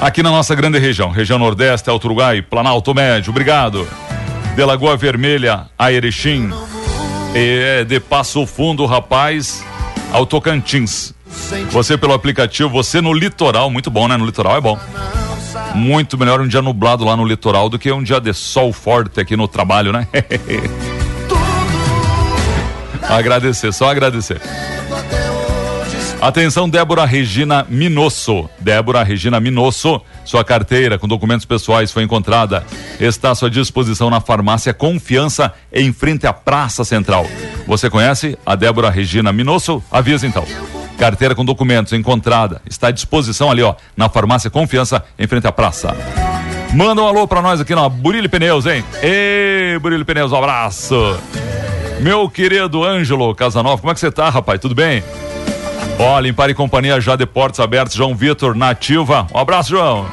aqui na nossa grande região, região Nordeste, Alto Uruguai, Planalto Médio, obrigado. De Lagoa Vermelha a Erechim, e de Passo Fundo, rapaz, ao Tocantins. Você pelo aplicativo, você no litoral, muito bom, né? No litoral é bom. Muito melhor um dia nublado lá no litoral do que um dia de sol forte aqui no trabalho, né? Agradecer, só agradecer. Atenção, Débora Regina Minosso. Débora Regina Minosso, sua carteira com documentos pessoais foi encontrada. Está à sua disposição na farmácia Confiança, em frente à Praça Central. Você conhece a Débora Regina Minosso? Avisa então. Carteira com documentos encontrada. Está à disposição ali, ó, na farmácia Confiança, em frente à praça. Manda um alô pra nós aqui na Burilho Pneus, hein? Ei, Burilho Pneus, um abraço. Meu querido Ângelo Casanova, como é que você tá, rapaz? Tudo bem? Ó, Limpar e Companhia já de portas abertas, João Vitor, nativa. Um abraço, João.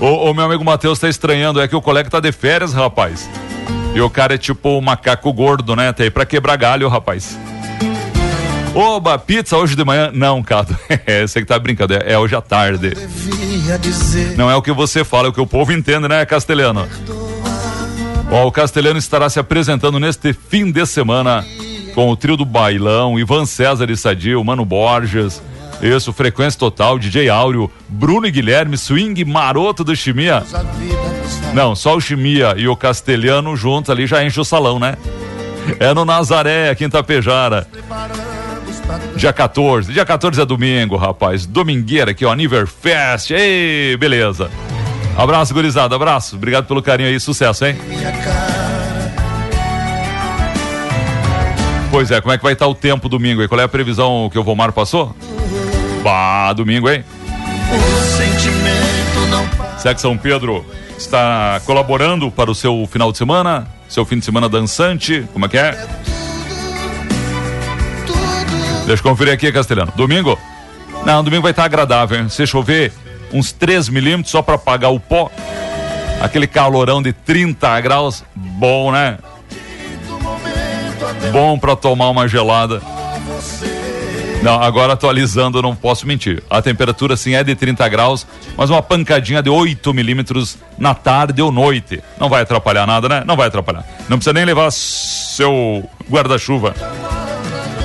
O, o meu amigo Matheus tá estranhando, é que o colega tá de férias, rapaz. E o cara é tipo o macaco gordo, né? Tá aí pra quebrar galho, rapaz. Oba, pizza hoje de manhã? Não, Cato. É, você que tá brincando, é, é hoje à tarde. Não é o que você fala, é o que o povo entende, né, Castelhano? Ó, o Castelhano estará se apresentando neste fim de semana com o trio do Bailão, Ivan César e Sadio, Mano Borges, isso, Frequência Total, DJ Áureo, Bruno e Guilherme, Swing Maroto do Chimia. Não, só o Chimia e o Castelhano juntos ali já enche o salão, né? É no Nazaré, aqui em Tapejara. Dia 14. Dia 14 é domingo, rapaz. Domingueira aqui, ó. Niverfest. Ei, beleza. Abraço, gurizada. Abraço. Obrigado pelo carinho aí. Sucesso, hein? Pois é, como é que vai estar o tempo domingo aí? Qual é a previsão que o Vomar passou? Bah, domingo, hein? Sex São Pedro está colaborando para o seu final de semana? Seu fim de semana dançante? Como é que é? Deixa eu conferir aqui, Castelhano. Domingo? Não, domingo vai estar agradável, hein? Se chover uns 3 milímetros só para apagar o pó. Aquele calorão de 30 graus, bom, né? Bom para tomar uma gelada. Não, agora atualizando, não posso mentir. A temperatura sim é de 30 graus, mas uma pancadinha de 8 milímetros na tarde ou noite. Não vai atrapalhar nada, né? Não vai atrapalhar. Não precisa nem levar seu guarda-chuva.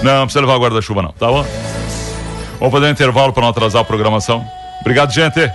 Não, não precisa levar guarda-chuva, não, tá bom? Vamos fazer um intervalo para não atrasar a programação. Obrigado, gente.